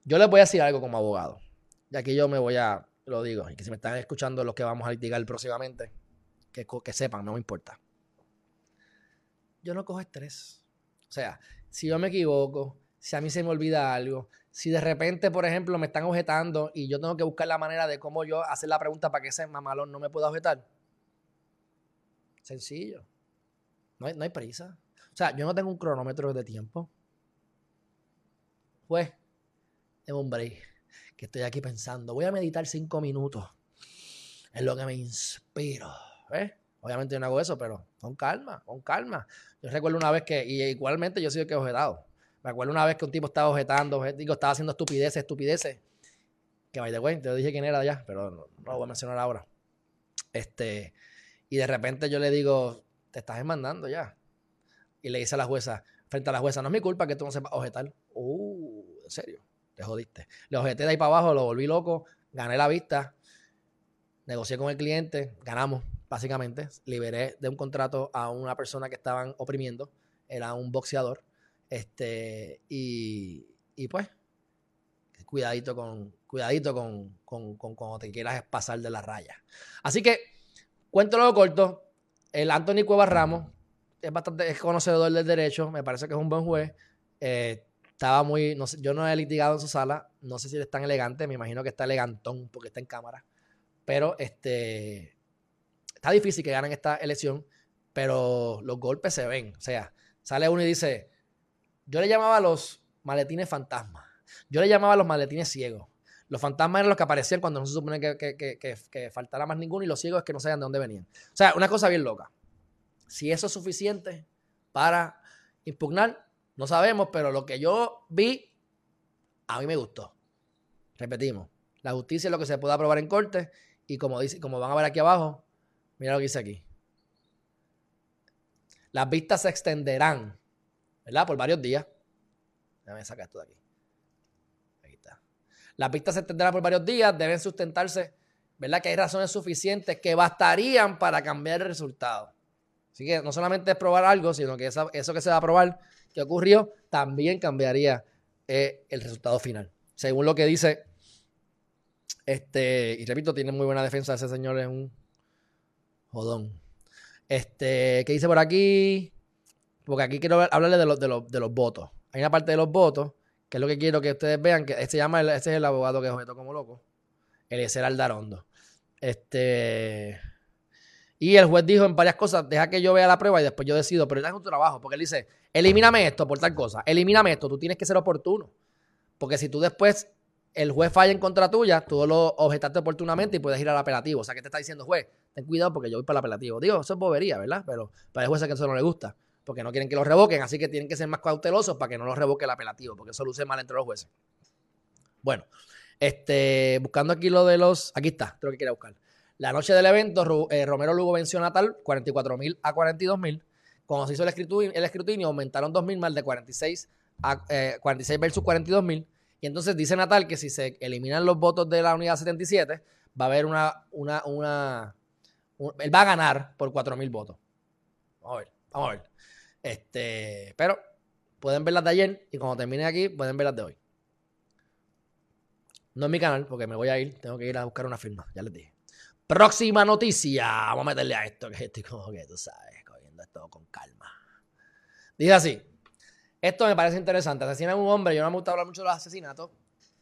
Yo les voy a decir algo como abogado. Y aquí yo me voy a, lo digo, y que si me están escuchando los que vamos a litigar próximamente, que, que sepan, no me importa. Yo no cojo estrés. O sea, si yo me equivoco, si a mí se me olvida algo, si de repente, por ejemplo, me están objetando y yo tengo que buscar la manera de cómo yo hacer la pregunta para que ese mamalón no me pueda objetar. Sencillo. No hay, no hay prisa. O sea, yo no tengo un cronómetro de tiempo. Pues, es un break que estoy aquí pensando. Voy a meditar cinco minutos. Es lo que me inspiro. ¿Ves? Obviamente yo no hago eso, pero con calma, con calma. Yo recuerdo una vez que, y igualmente yo soy el que he objetado. Me acuerdo una vez que un tipo estaba objetando, digo, estaba haciendo estupideces, estupideces. Que by the way, te dije quién era ya, pero no, lo voy a mencionar ahora. Este, y de repente yo le digo, te estás demandando ya. Y le dice a la jueza, frente a la jueza, no es mi culpa que tú no sepas objetar. Uh, en serio, te jodiste. Le objeté de ahí para abajo, lo volví loco, gané la vista, negocié con el cliente, ganamos, básicamente. Liberé de un contrato a una persona que estaban oprimiendo, era un boxeador. Este, y, y pues, cuidadito con, cuidadito con, con, con, cuando te quieras pasar de la raya. Así que, cuéntalo corto, el Anthony Cuevas Ramos es bastante es conocedor del derecho, me parece que es un buen juez. Eh, estaba muy, no sé, yo no he litigado en su sala, no sé si es tan elegante, me imagino que está elegantón porque está en cámara, pero este, está difícil que ganen esta elección, pero los golpes se ven, o sea, sale uno y dice, yo le llamaba los maletines fantasmas. Yo le llamaba los maletines ciegos. Los fantasmas eran los que aparecían cuando no se supone que, faltara más ninguno y los ciegos es que no sabían de dónde venían. O sea, una cosa bien loca. Si eso es suficiente para impugnar, no sabemos, pero lo que yo vi, a mí me gustó. Repetimos, la justicia es lo que se puede aprobar en corte y como, dice, como van a ver aquí abajo, mira lo que dice aquí. Las vistas se extenderán ¿verdad? Por varios días. Déjame sacar esto de aquí. Ahí está. Las pistas se extenderán por varios días, deben sustentarse, ¿verdad? Que hay razones suficientes que bastarían para cambiar el resultado. Así que no solamente es probar algo, sino que eso que se va a probar que ocurrió, también cambiaría eh, el resultado final. Según lo que dice, este, y repito, tiene muy buena defensa ese señor, es un, Jodón. Este, ¿qué dice por aquí? Porque aquí quiero hablarle de, los, de, los, de los votos. Hay una parte de los votos que es lo que quiero que ustedes vean, que este, llama, este es el abogado que objeto como loco, Eliezer Aldarondo. Este... Y el juez dijo en varias cosas, deja que yo vea la prueba y después yo decido, pero él es un trabajo, porque él dice, elimíname esto por tal cosa, elimíname esto, tú tienes que ser oportuno. Porque si tú después, el juez falla en contra tuya, tú lo objetaste oportunamente y puedes ir al apelativo. O sea, que te está diciendo, juez, ten cuidado porque yo voy para el apelativo. Digo, eso es bobería, ¿verdad? Pero para el juez es que eso no le gusta, porque no quieren que lo revoquen, así que tienen que ser más cautelosos para que no lo revoque el apelativo, porque eso luce mal entre los jueces. Bueno, este, buscando aquí lo de los, aquí está, creo que quiere buscar. La noche del evento, eh, Romero Lugo venció a Natal 44 mil a 42 mil. Cuando se hizo el escrutinio, el escrutinio aumentaron 2 mil más de 46 a 46 eh, versus 42 mil. Y entonces dice Natal que si se eliminan los votos de la unidad 77, va a haber una, una, una, él va a ganar por 4 mil votos. Vamos a ver, vamos a ver. Este, pero pueden ver las de ayer y cuando termine aquí pueden ver las de hoy. No en mi canal porque me voy a ir, tengo que ir a buscar una firma, ya les dije. Próxima noticia. Vamos a meterle a esto, que estoy como que tú sabes, cogiendo esto con calma. Dice así. Esto me parece interesante. Asesinan a un hombre. Yo no me gusta hablar mucho de los asesinatos,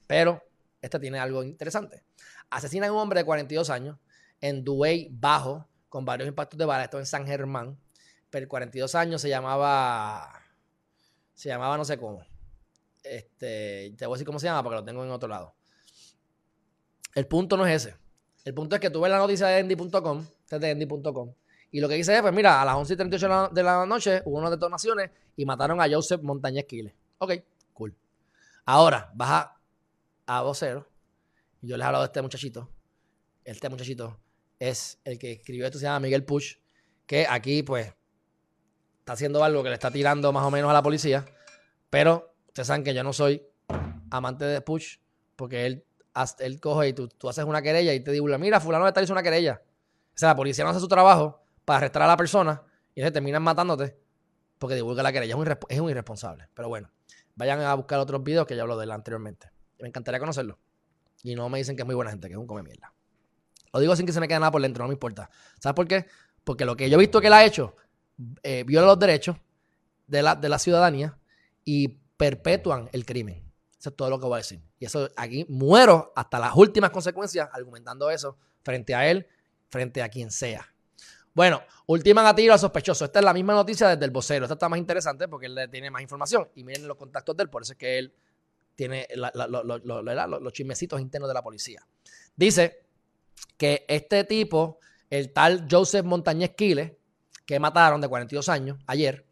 pero este tiene algo interesante. Asesinan a un hombre de 42 años en Duey Bajo, con varios impactos de bala. Esto en San Germán. Pero 42 años se llamaba. Se llamaba no sé cómo. Este, te voy a decir cómo se llama porque lo tengo en otro lado. El punto no es ese. El punto es que tú ves la noticia de Endy.com, Endy.com, y lo que dice es, pues mira, a las 11 y 38 de la noche hubo unas detonaciones y mataron a Joseph Montañez Quiles. Ok, cool. Ahora, baja a vocero, yo les he hablado de este muchachito. Este muchachito es el que escribió esto, se llama Miguel Push, que aquí, pues, está haciendo algo que le está tirando más o menos a la policía, pero ustedes saben que yo no soy amante de Push, porque él él coge y tú, haces una querella y te digo, mira, fulano está hizo una querella. O sea, la policía no hace su trabajo para arrestar a la persona y se terminan matándote porque divulga la querella. Es un, irresponsable. Pero bueno, vayan a buscar otros videos que ya hablo de él anteriormente. Me encantaría conocerlo. Y no me dicen que es muy buena gente, que es un come mierda. Lo digo sin que se me quede nada por dentro, no me importa. ¿Sabes por qué? Porque lo que yo he visto que él ha hecho eh, los derechos de la, de la ciudadanía y perpetúan el crimen. Eso es todo lo que voy a decir. Y eso aquí muero hasta las últimas consecuencias argumentando eso frente a él, frente a quien sea. Bueno, ultiman a tiro al sospechoso. Esta es la misma noticia desde el vocero. Esta está más interesante porque él tiene más información. Y miren los contactos de él, por eso es que él tiene los chismecitos internos de la policía. Dice que este tipo, el tal Joseph Montañez Quiles, que mataron de 42 años ayer,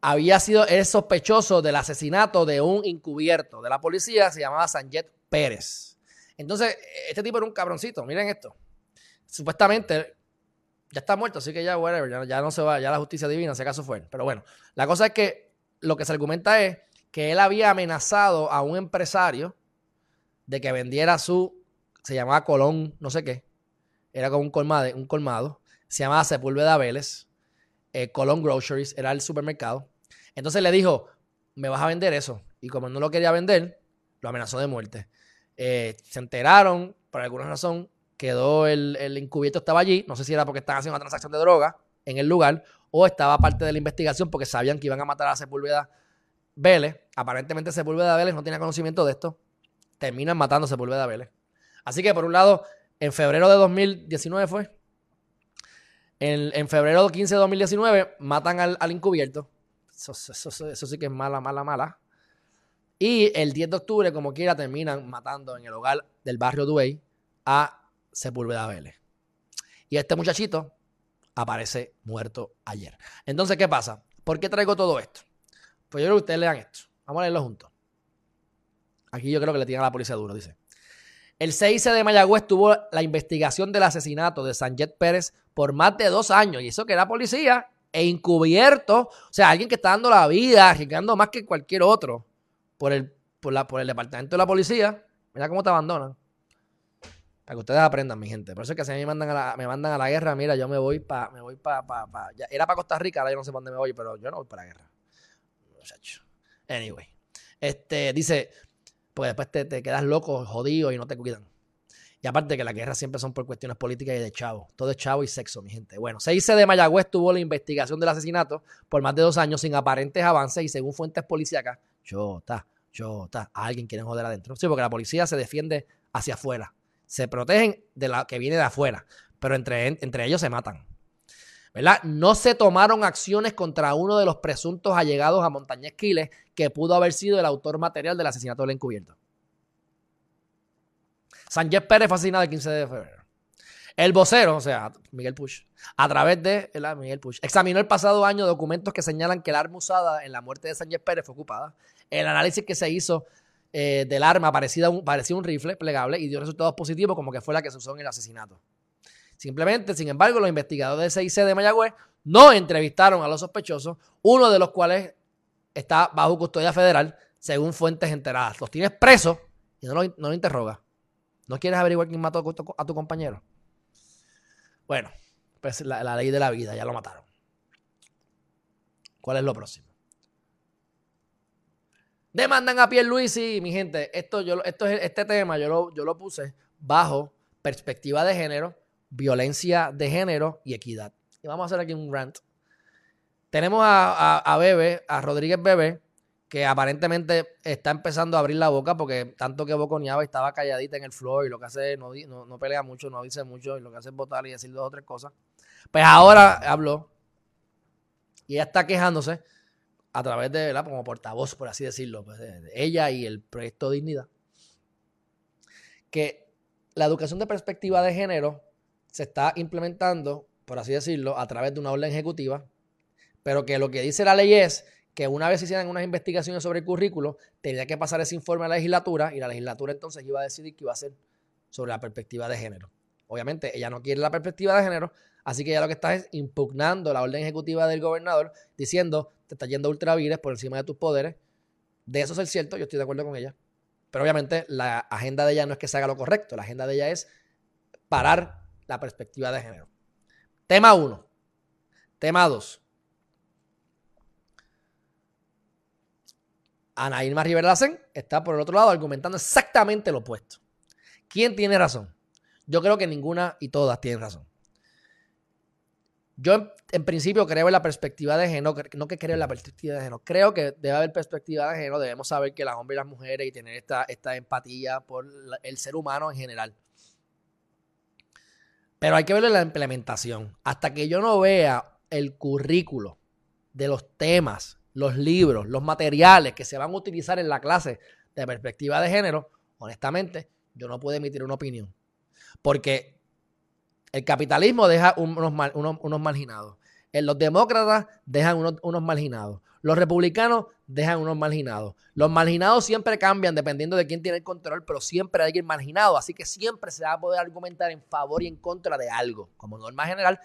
había sido el sospechoso del asesinato de un encubierto de la policía, se llamaba Sanjet Pérez. Entonces, este tipo era un cabroncito, miren esto. Supuestamente ya está muerto, así que ya, whatever, ya, no se va, ya la justicia divina, si acaso fue. Pero bueno, la cosa es que lo que se argumenta es que él había amenazado a un empresario de que vendiera su, se llamaba Colón, no sé qué, era como un colmado, un colmado se llamaba Sepúlveda Vélez, eh, Colón Groceries, era el supermercado, entonces le dijo, me vas a vender eso. Y como no lo quería vender, lo amenazó de muerte. Eh, se enteraron, por alguna razón, quedó el, el encubierto estaba allí. No sé si era porque estaban haciendo una transacción de droga en el lugar o estaba parte de la investigación porque sabían que iban a matar a Sepúlveda Vélez. Aparentemente Sepúlveda Vélez no tenía conocimiento de esto. Terminan matando a Sepúlveda Vélez. Así que por un lado, en febrero de 2019 fue. En, en febrero 15 de 2019 matan al, al encubierto. Eso, sí que es mala, mala, mala. Y el 10 de octubre, como quiera, terminan matando en el hogar del barrio Duey a Sepúlveda Vélez. Y este muchachito aparece muerto ayer. Entonces, ¿qué pasa? ¿Por qué traigo todo esto? Pues yo creo que ustedes lean esto. Vamos a leerlo juntos. Aquí yo creo que le tiran a la policía duro, dice. El 6 de Mayagüez tuvo la investigación del asesinato de Sanjet Pérez por más de dos años. Y eso que era policía e encubierto, o sea, alguien que está dando la vida, arriesgando más que cualquier otro por el, por, la, por el departamento de la policía, mira cómo te abandonan. Para que ustedes aprendan, mi gente. Por eso es que si a mí me mandan a la, me mandan a la guerra, mira, yo me voy para, me voy para, pa, pa, era para Costa Rica, ahora yo no sé para dónde me voy, pero yo no voy para la guerra. Muchacho. Anyway. Este, dice, pues después te, te quedas loco, jodido y no te cuidan. Y aparte que las guerras siempre son por cuestiones políticas y de chavo. Todo es chavo y sexo, mi gente. Bueno, 6 de Mayagüez tuvo la investigación del asesinato por más de dos años sin aparentes avances y según fuentes policíacas, chota, chota, a alguien quieren joder adentro. Sí, porque la policía se defiende hacia afuera. Se protegen de la que viene de afuera, pero entre, entre ellos se matan. ¿Verdad? No se tomaron acciones contra uno de los presuntos allegados a Montañez Quiles, que pudo haber sido el autor material del asesinato del encubierto. Sánchez Pérez fue asesinado el 15 de febrero. El vocero, o sea, Miguel Push, a través de Miguel Push, examinó el pasado año documentos que señalan que el arma usada en la muerte de Sánchez Pérez fue ocupada. El análisis que se hizo eh, del arma parecía un, parecía un rifle plegable y dio resultados positivos como que fue la que se usó en el asesinato. Simplemente, sin embargo, los investigadores de CIC de Mayagüez no entrevistaron a los sospechosos, uno de los cuales está bajo custodia federal, según fuentes enteradas. Los tienes presos y no lo, no interrogas. ¿No quieres averiguar quién mató a tu, compañero? Bueno, pues la, ley de la vida, ya lo mataron. ¿Cuál es lo próximo? Demandan a Pierre Luis y mi gente, esto, yo, esto es, este tema yo lo, yo lo puse bajo perspectiva de género violencia de género y equidad. Y vamos a hacer aquí un rant. Tenemos a, a, Bebe, a Rodríguez Bebe, que aparentemente está empezando a abrir la boca porque tanto que boconeaba y estaba calladita en el floor y lo que hace no, no, pelea mucho, no dice mucho y lo que hace es votar y decir dos o tres cosas. Pues ahora habló y ella está quejándose a través de. Como portavoz, por así decirlo, pues, ella y el proyecto Dignidad, que la educación de perspectiva de género se está implementando, por así decirlo, a través de una orden ejecutiva, pero que lo que dice la ley es que una vez se hicieran unas investigaciones sobre el currículo, tenía que pasar ese informe a la legislatura y la legislatura entonces iba a decidir qué iba a hacer sobre la perspectiva de género. Obviamente, ella no quiere la perspectiva de género, así que ella lo que está es impugnando la orden ejecutiva del gobernador, diciendo, te está yendo ultravires por encima de tus poderes. De eso es el cierto, yo estoy de acuerdo con ella. Pero obviamente la agenda de ella no es que se haga lo correcto, la agenda de ella es parar la perspectiva de género. Tema 1. Tema 2. Ana Irma Rivera Lacen está por el otro lado argumentando exactamente lo opuesto. ¿Quién tiene razón? Yo creo que ninguna y todas tienen razón. Yo en, principio creo en la perspectiva de género, no que creo en la perspectiva de género, creo que debe haber perspectiva de género, debemos saber que las hombres y las mujeres y tener esta, esta empatía por el ser humano en general. Pero hay que verlo en la implementación. Hasta que yo no vea el currículo de los temas, los libros, los materiales que se van a utilizar en la clase de perspectiva de género, honestamente, yo no puedo emitir una opinión. Porque el capitalismo deja unos, unos marginados. Los demócratas dejan unos, marginados. Los republicanos dejan unos marginados. Los marginados siempre cambian dependiendo de quién tiene el control, pero siempre hay alguien marginado. Así que siempre se va a poder argumentar en favor y en contra de algo. Como norma general,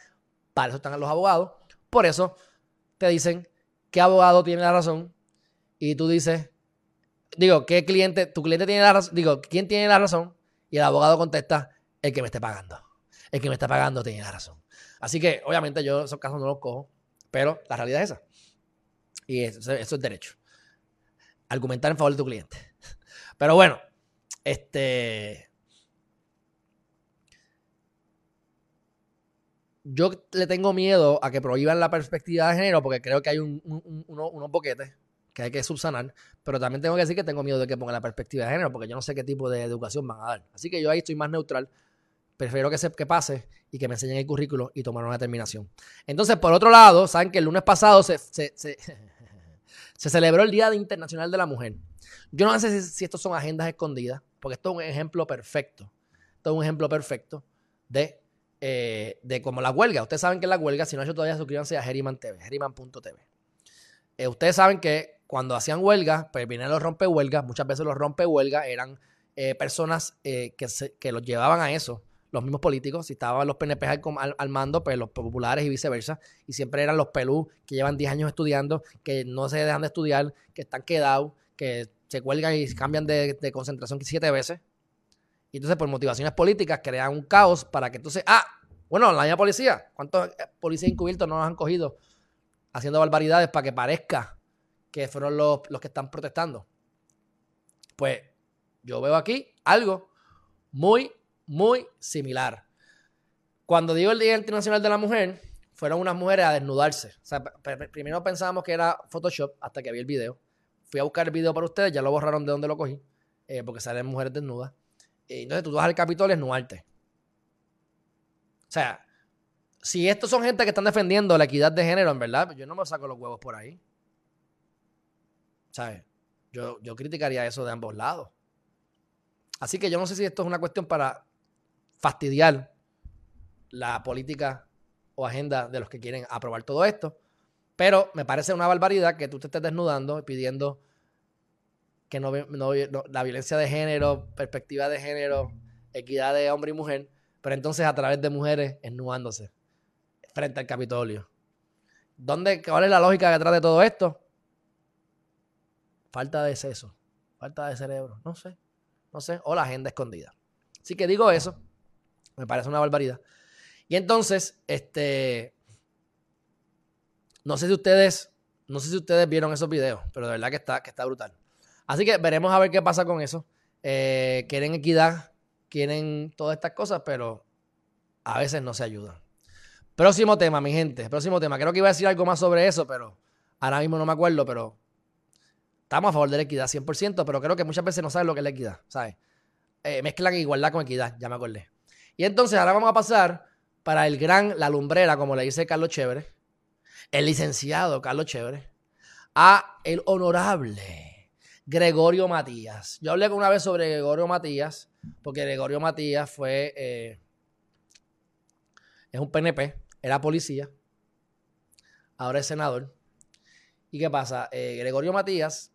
para eso están los abogados. Por eso te dicen qué abogado tiene la razón y tú dices, digo, ¿qué cliente? Tu cliente tiene la razón. Digo, ¿quién tiene la razón? Y el abogado contesta, el que me esté pagando. El que me está pagando tiene la razón. Así que, obviamente, yo esos casos no los cojo, pero la realidad es esa. Y eso, es derecho. Argumentar en favor de tu cliente. Pero bueno, este. Yo le tengo miedo a que prohíban la perspectiva de género porque creo que hay unos boquetes que hay que subsanar, pero también tengo que decir que tengo miedo de que pongan la perspectiva de género porque yo no sé qué tipo de educación van a dar. Así que yo ahí estoy más neutral prefiero que, se, que pase y que me enseñen el currículo y tomar una determinación. Entonces, por otro lado, saben que el lunes pasado se, se, celebró el Día Internacional de la Mujer. Yo no sé si, estos son agendas escondidas, porque esto es un ejemplo perfecto. Esto es un ejemplo perfecto de, eh, de como la huelga. Ustedes saben que la huelga, si no han hecho todavía, suscríbanse a Geriman TV, geriman.tv. Eh, ustedes saben que cuando hacían huelga, pues vienen los rompehuelgas, muchas veces los rompehuelgas eran eh, personas que, que los llevaban a eso los mismos políticos, si estaban los PNP al, mando, pues los populares y viceversa, y siempre eran los pelú que llevan 10 años estudiando, que no se dejan de estudiar, que están quedados, que se cuelgan y cambian de, concentración siete veces. Y entonces por motivaciones políticas crean un caos para que entonces, ah, bueno, la misma policía, ¿cuántos eh, policías encubiertos no nos han cogido haciendo barbaridades para que parezca que fueron los, los que están protestando? Pues yo veo aquí algo muy muy similar. Cuando digo el Día Internacional de la Mujer, fueron unas mujeres a desnudarse. O sea, primero pensábamos que era Photoshop hasta que vi el video. Fui a buscar el video para ustedes, ya lo borraron de donde lo cogí, eh, porque salen mujeres desnudas. Y entonces tú vas al Capitolio a desnudarte. O sea, si estos son gente que están defendiendo la equidad de género, en verdad, yo no me saco los huevos por ahí. ¿Sabes? Yo, yo criticaría eso de ambos lados. Así que yo no sé si esto es una cuestión para fastidiar la política o agenda de los que quieren aprobar todo esto. Pero me parece una barbaridad que tú te estés desnudando y pidiendo que no, la violencia de género, perspectiva de género, equidad de hombre y mujer, pero entonces a través de mujeres desnudándose frente al Capitolio. ¿Dónde, ¿Cuál es la lógica detrás de todo esto? Falta de seso, falta de cerebro, no sé, no sé, o la agenda escondida. Así que digo eso, me parece una barbaridad. Y entonces, este, no sé si ustedes, no sé si ustedes vieron esos videos, pero de verdad que está, que está brutal. Así que veremos a ver qué pasa con eso. Eh, quieren equidad, quieren todas estas cosas, pero a veces no se ayudan. Próximo tema, mi gente. Próximo tema. Creo que iba a decir algo más sobre eso, pero ahora mismo no me acuerdo, pero estamos a favor de la equidad 100%, pero creo que muchas veces no saben lo que es la equidad, ¿sabes? Eh, mezclan igualdad con equidad, ya me acordé. Y entonces ahora vamos a pasar para el gran, la lumbrera, como le dice Carlos Chévere, el licenciado Carlos Chévere, a el honorable Gregorio Matías. Yo hablé una vez sobre Gregorio Matías, porque Gregorio Matías fue, eh, es un PNP, era policía, ahora es senador. ¿Y qué pasa? Eh, Gregorio Matías,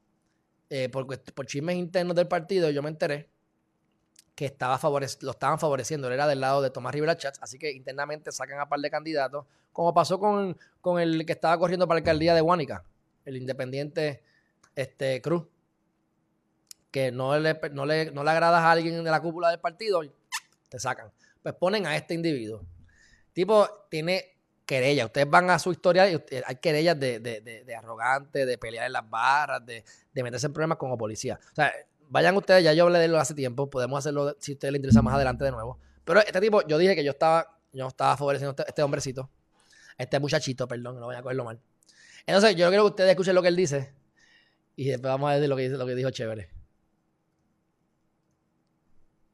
eh, por, por chismes internos del partido, yo me enteré que estaba lo estaban favoreciendo. Él era del lado de Tomás Rivera Chats, así que internamente sacan a par de candidatos, como pasó con, con el que estaba corriendo para la alcaldía de Huánica, el independiente este, Cruz, que no le, no, le, no le agradas a alguien de la cúpula del partido, te sacan. Pues ponen a este individuo. Tipo, tiene querella. Ustedes van a su historia y hay querellas de, de, de, de, arrogante, de pelear en las barras, de, de meterse en problemas como policía. O sea, Vayan ustedes, ya yo hablé de él hace tiempo, podemos hacerlo si a ustedes les interesa más adelante de nuevo. Pero este tipo, yo dije que yo estaba, yo estaba favoreciendo a este, este hombrecito, este muchachito, perdón, no voy a cogerlo mal. Entonces, yo quiero que ustedes escuchen lo que él dice y después vamos a ver lo que, dice, lo que dijo Chévere.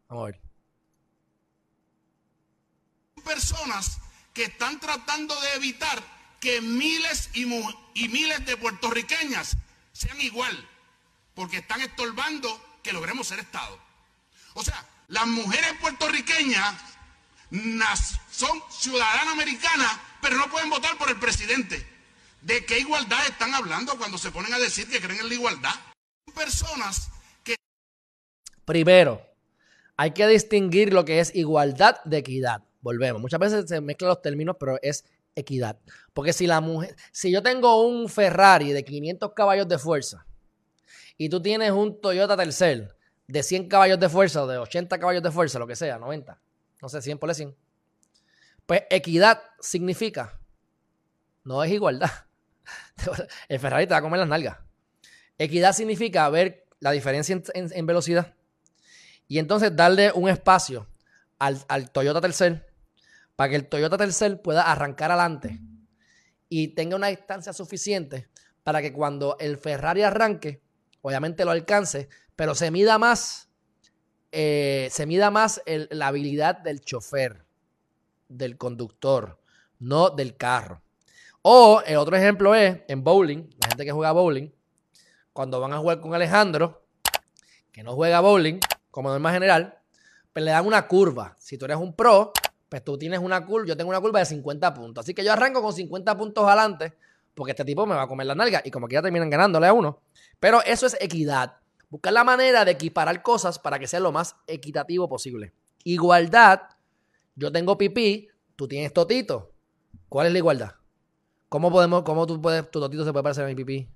Vamos a ver. Personas que están tratando de evitar que miles y, y miles de puertorriqueñas sean igual, porque están estorbando que logremos ser Estado. O sea, las mujeres puertorriqueñas son ciudadanas americanas, pero no pueden votar por el presidente. ¿De qué igualdad están hablando cuando se ponen a decir que creen en la igualdad? Personas que... Primero, hay que distinguir lo que es igualdad de equidad. Volvemos. Muchas veces se mezclan los términos, pero es equidad. Porque si la mujer, si yo tengo un Ferrari de 500 caballos de fuerza y tú tienes un Toyota Tercel de 100 caballos de fuerza de 80 caballos de fuerza, lo que sea, 90, no sé, 100 por 100, pues equidad significa, no es igualdad. El Ferrari te va a comer las nalgas. Equidad significa ver la diferencia en, velocidad y entonces darle un espacio al, al Toyota Tercel para que el Toyota Tercel pueda arrancar adelante y tenga una distancia suficiente para que cuando el Ferrari arranque, obviamente lo alcance, pero se mida más, eh, se mida más la habilidad del chofer, del conductor, no del carro. O el otro ejemplo es en bowling, la gente que juega bowling, cuando van a jugar con Alejandro, que no juega bowling, como norma general, pues le dan una curva. Si tú eres un pro, pues tú tienes una curva, yo tengo una curva de 50 puntos. Así que yo arranco con 50 puntos adelante, porque este tipo me va a comer la nalga y como que ya terminan ganándole a uno. Pero eso es equidad. Buscar la manera de equiparar cosas para que sea lo más equitativo posible. Igualdad, yo tengo pipí, tú tienes totito. ¿Cuál es la igualdad? ¿Cómo podemos, cómo tú puedes, tu totito se puede parecer a mi pipí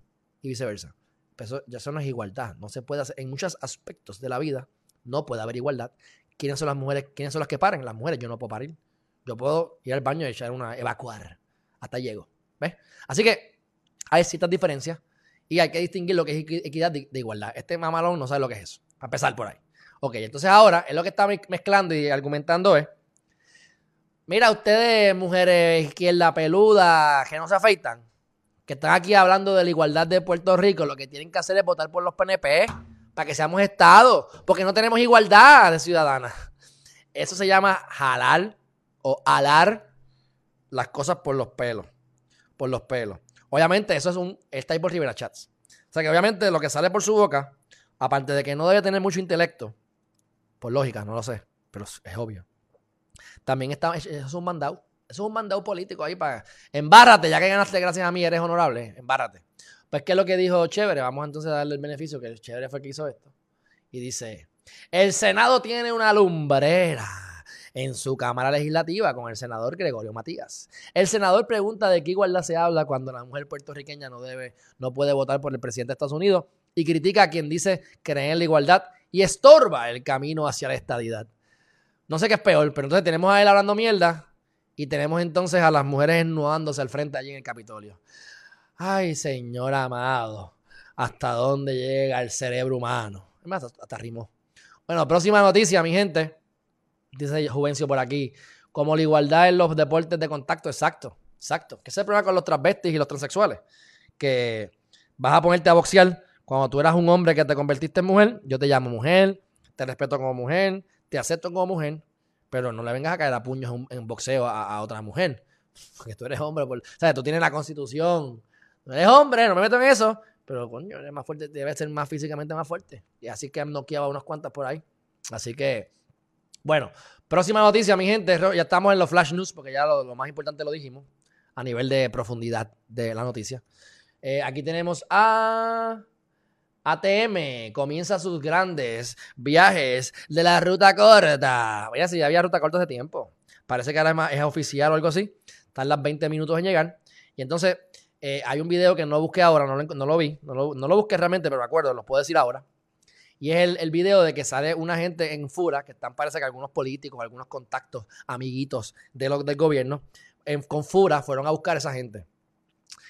y viceversa? Pues eso, ya eso no es igualdad. No se puede hacer. En muchos aspectos de la vida no puede haber igualdad. ¿Quiénes son las mujeres? ¿Quiénes son las que paren? Las mujeres. Yo no puedo parir. Yo puedo ir al baño y echar una, evacuar. Hasta llego. Así que hay ciertas diferencias y hay que distinguir lo que es equidad de, igualdad. Este mamalón no sabe lo que es eso. A empezar por ahí. Ok, entonces ahora es lo que está mezclando y argumentando es, mira, ustedes, mujeres izquierda peluda, que no se afeitan, que están aquí hablando de la igualdad de Puerto Rico, lo que tienen que hacer es votar por los PNP para que seamos Estado, porque no tenemos igualdad de ciudadanas. Eso se llama jalar o alar las cosas por los pelos. Los pelos. Obviamente, eso es un. Está ahí por Rivera Chats. O sea que obviamente lo que sale por su boca, aparte de que no debe tener mucho intelecto, por lógica, no lo sé, pero es obvio. También está. Es un mandado. Eso es un mandado político ahí para. Embárrate, ya que ganaste gracias a mí, eres honorable. Embárrate. Pues, ¿qué es lo que dijo Chévere? Vamos entonces a darle el beneficio, que el Chévere fue el que hizo esto. Y dice: El Senado tiene una lumbrera en su Cámara Legislativa con el senador Gregorio Matías. El senador pregunta de qué igualdad se habla cuando la mujer puertorriqueña no debe, no puede votar por el presidente de Estados Unidos y critica a quien dice creer en la igualdad y estorba el camino hacia la estadidad. No sé qué es peor, pero entonces tenemos a él hablando mierda y tenemos entonces a las mujeres ennudándose al frente allí en el Capitolio. Ay, señor amado, ¿hasta dónde llega el cerebro humano? Es más, hasta rimó. Bueno, próxima noticia, mi gente dice Juvencio por aquí, como la igualdad en los deportes de contacto, exacto, exacto. ¿Qué se prueba con los transvestis y los transexuales? Que vas a ponerte a boxear cuando tú eras un hombre que te convertiste en mujer, yo te llamo mujer, te respeto como mujer, te acepto como mujer, pero no le vengas a caer a puños en, boxeo a, otra mujer, porque tú eres hombre, o sea, tú tienes la constitución, no eres hombre, no me meto en eso, pero coño, eres más fuerte, debe ser más físicamente más fuerte. Y así que han noqueado unas cuantas por ahí. Así que bueno, próxima noticia, mi gente. Ya estamos en los flash news porque ya lo, más importante lo dijimos a nivel de profundidad de la noticia. Eh, aquí tenemos a ATM. Comienza sus grandes viajes de la ruta corta. Oye, si ya había ruta corta hace tiempo. Parece que ahora es oficial o algo así. Están las 20 minutos en llegar. Y entonces eh, hay un video que no busqué ahora, no lo, vi, no lo, no lo busqué realmente, pero me acuerdo, lo puedo decir ahora y es el, el, video de que sale una gente en Fura, que están, parece que algunos políticos, algunos contactos, amiguitos de lo, del gobierno, con Fura fueron a buscar a esa gente.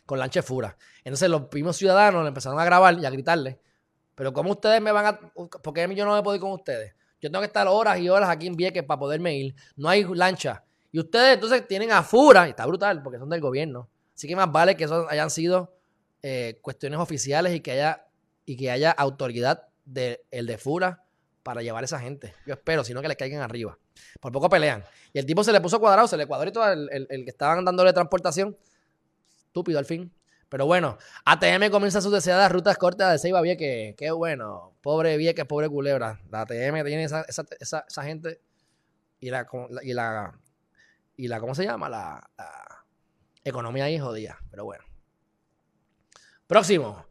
Con lanche Fura. Entonces los mismos ciudadanos le empezaron a grabar y a gritarle. Pero ¿cómo ustedes me van a...? ¿Por qué yo no me puedo ir con ustedes? Yo tengo que estar horas y horas aquí en Vieques para poderme ir. No hay lancha. Y ustedes entonces tienen a Fura, y está brutal porque son del gobierno. Así que más vale que eso hayan sido eh, cuestiones oficiales y que haya, y que haya autoridad de, el de Fura para llevar a esa gente. Yo espero, sino que les caigan arriba. Por poco pelean. Y el tipo se le puso cuadrado, se le cuadró y todo el, el, que estaban dándole transportación. Estúpido al fin. Pero bueno, ATM comienza sus deseadas rutas cortas de Ceiba Vieques. Qué bueno. Pobre Vieques, pobre Culebra. La ATM tiene esa, esa, esa, gente y la, y la, y la, ¿cómo se llama? La, la economía ahí jodida. Pero bueno. Próximo.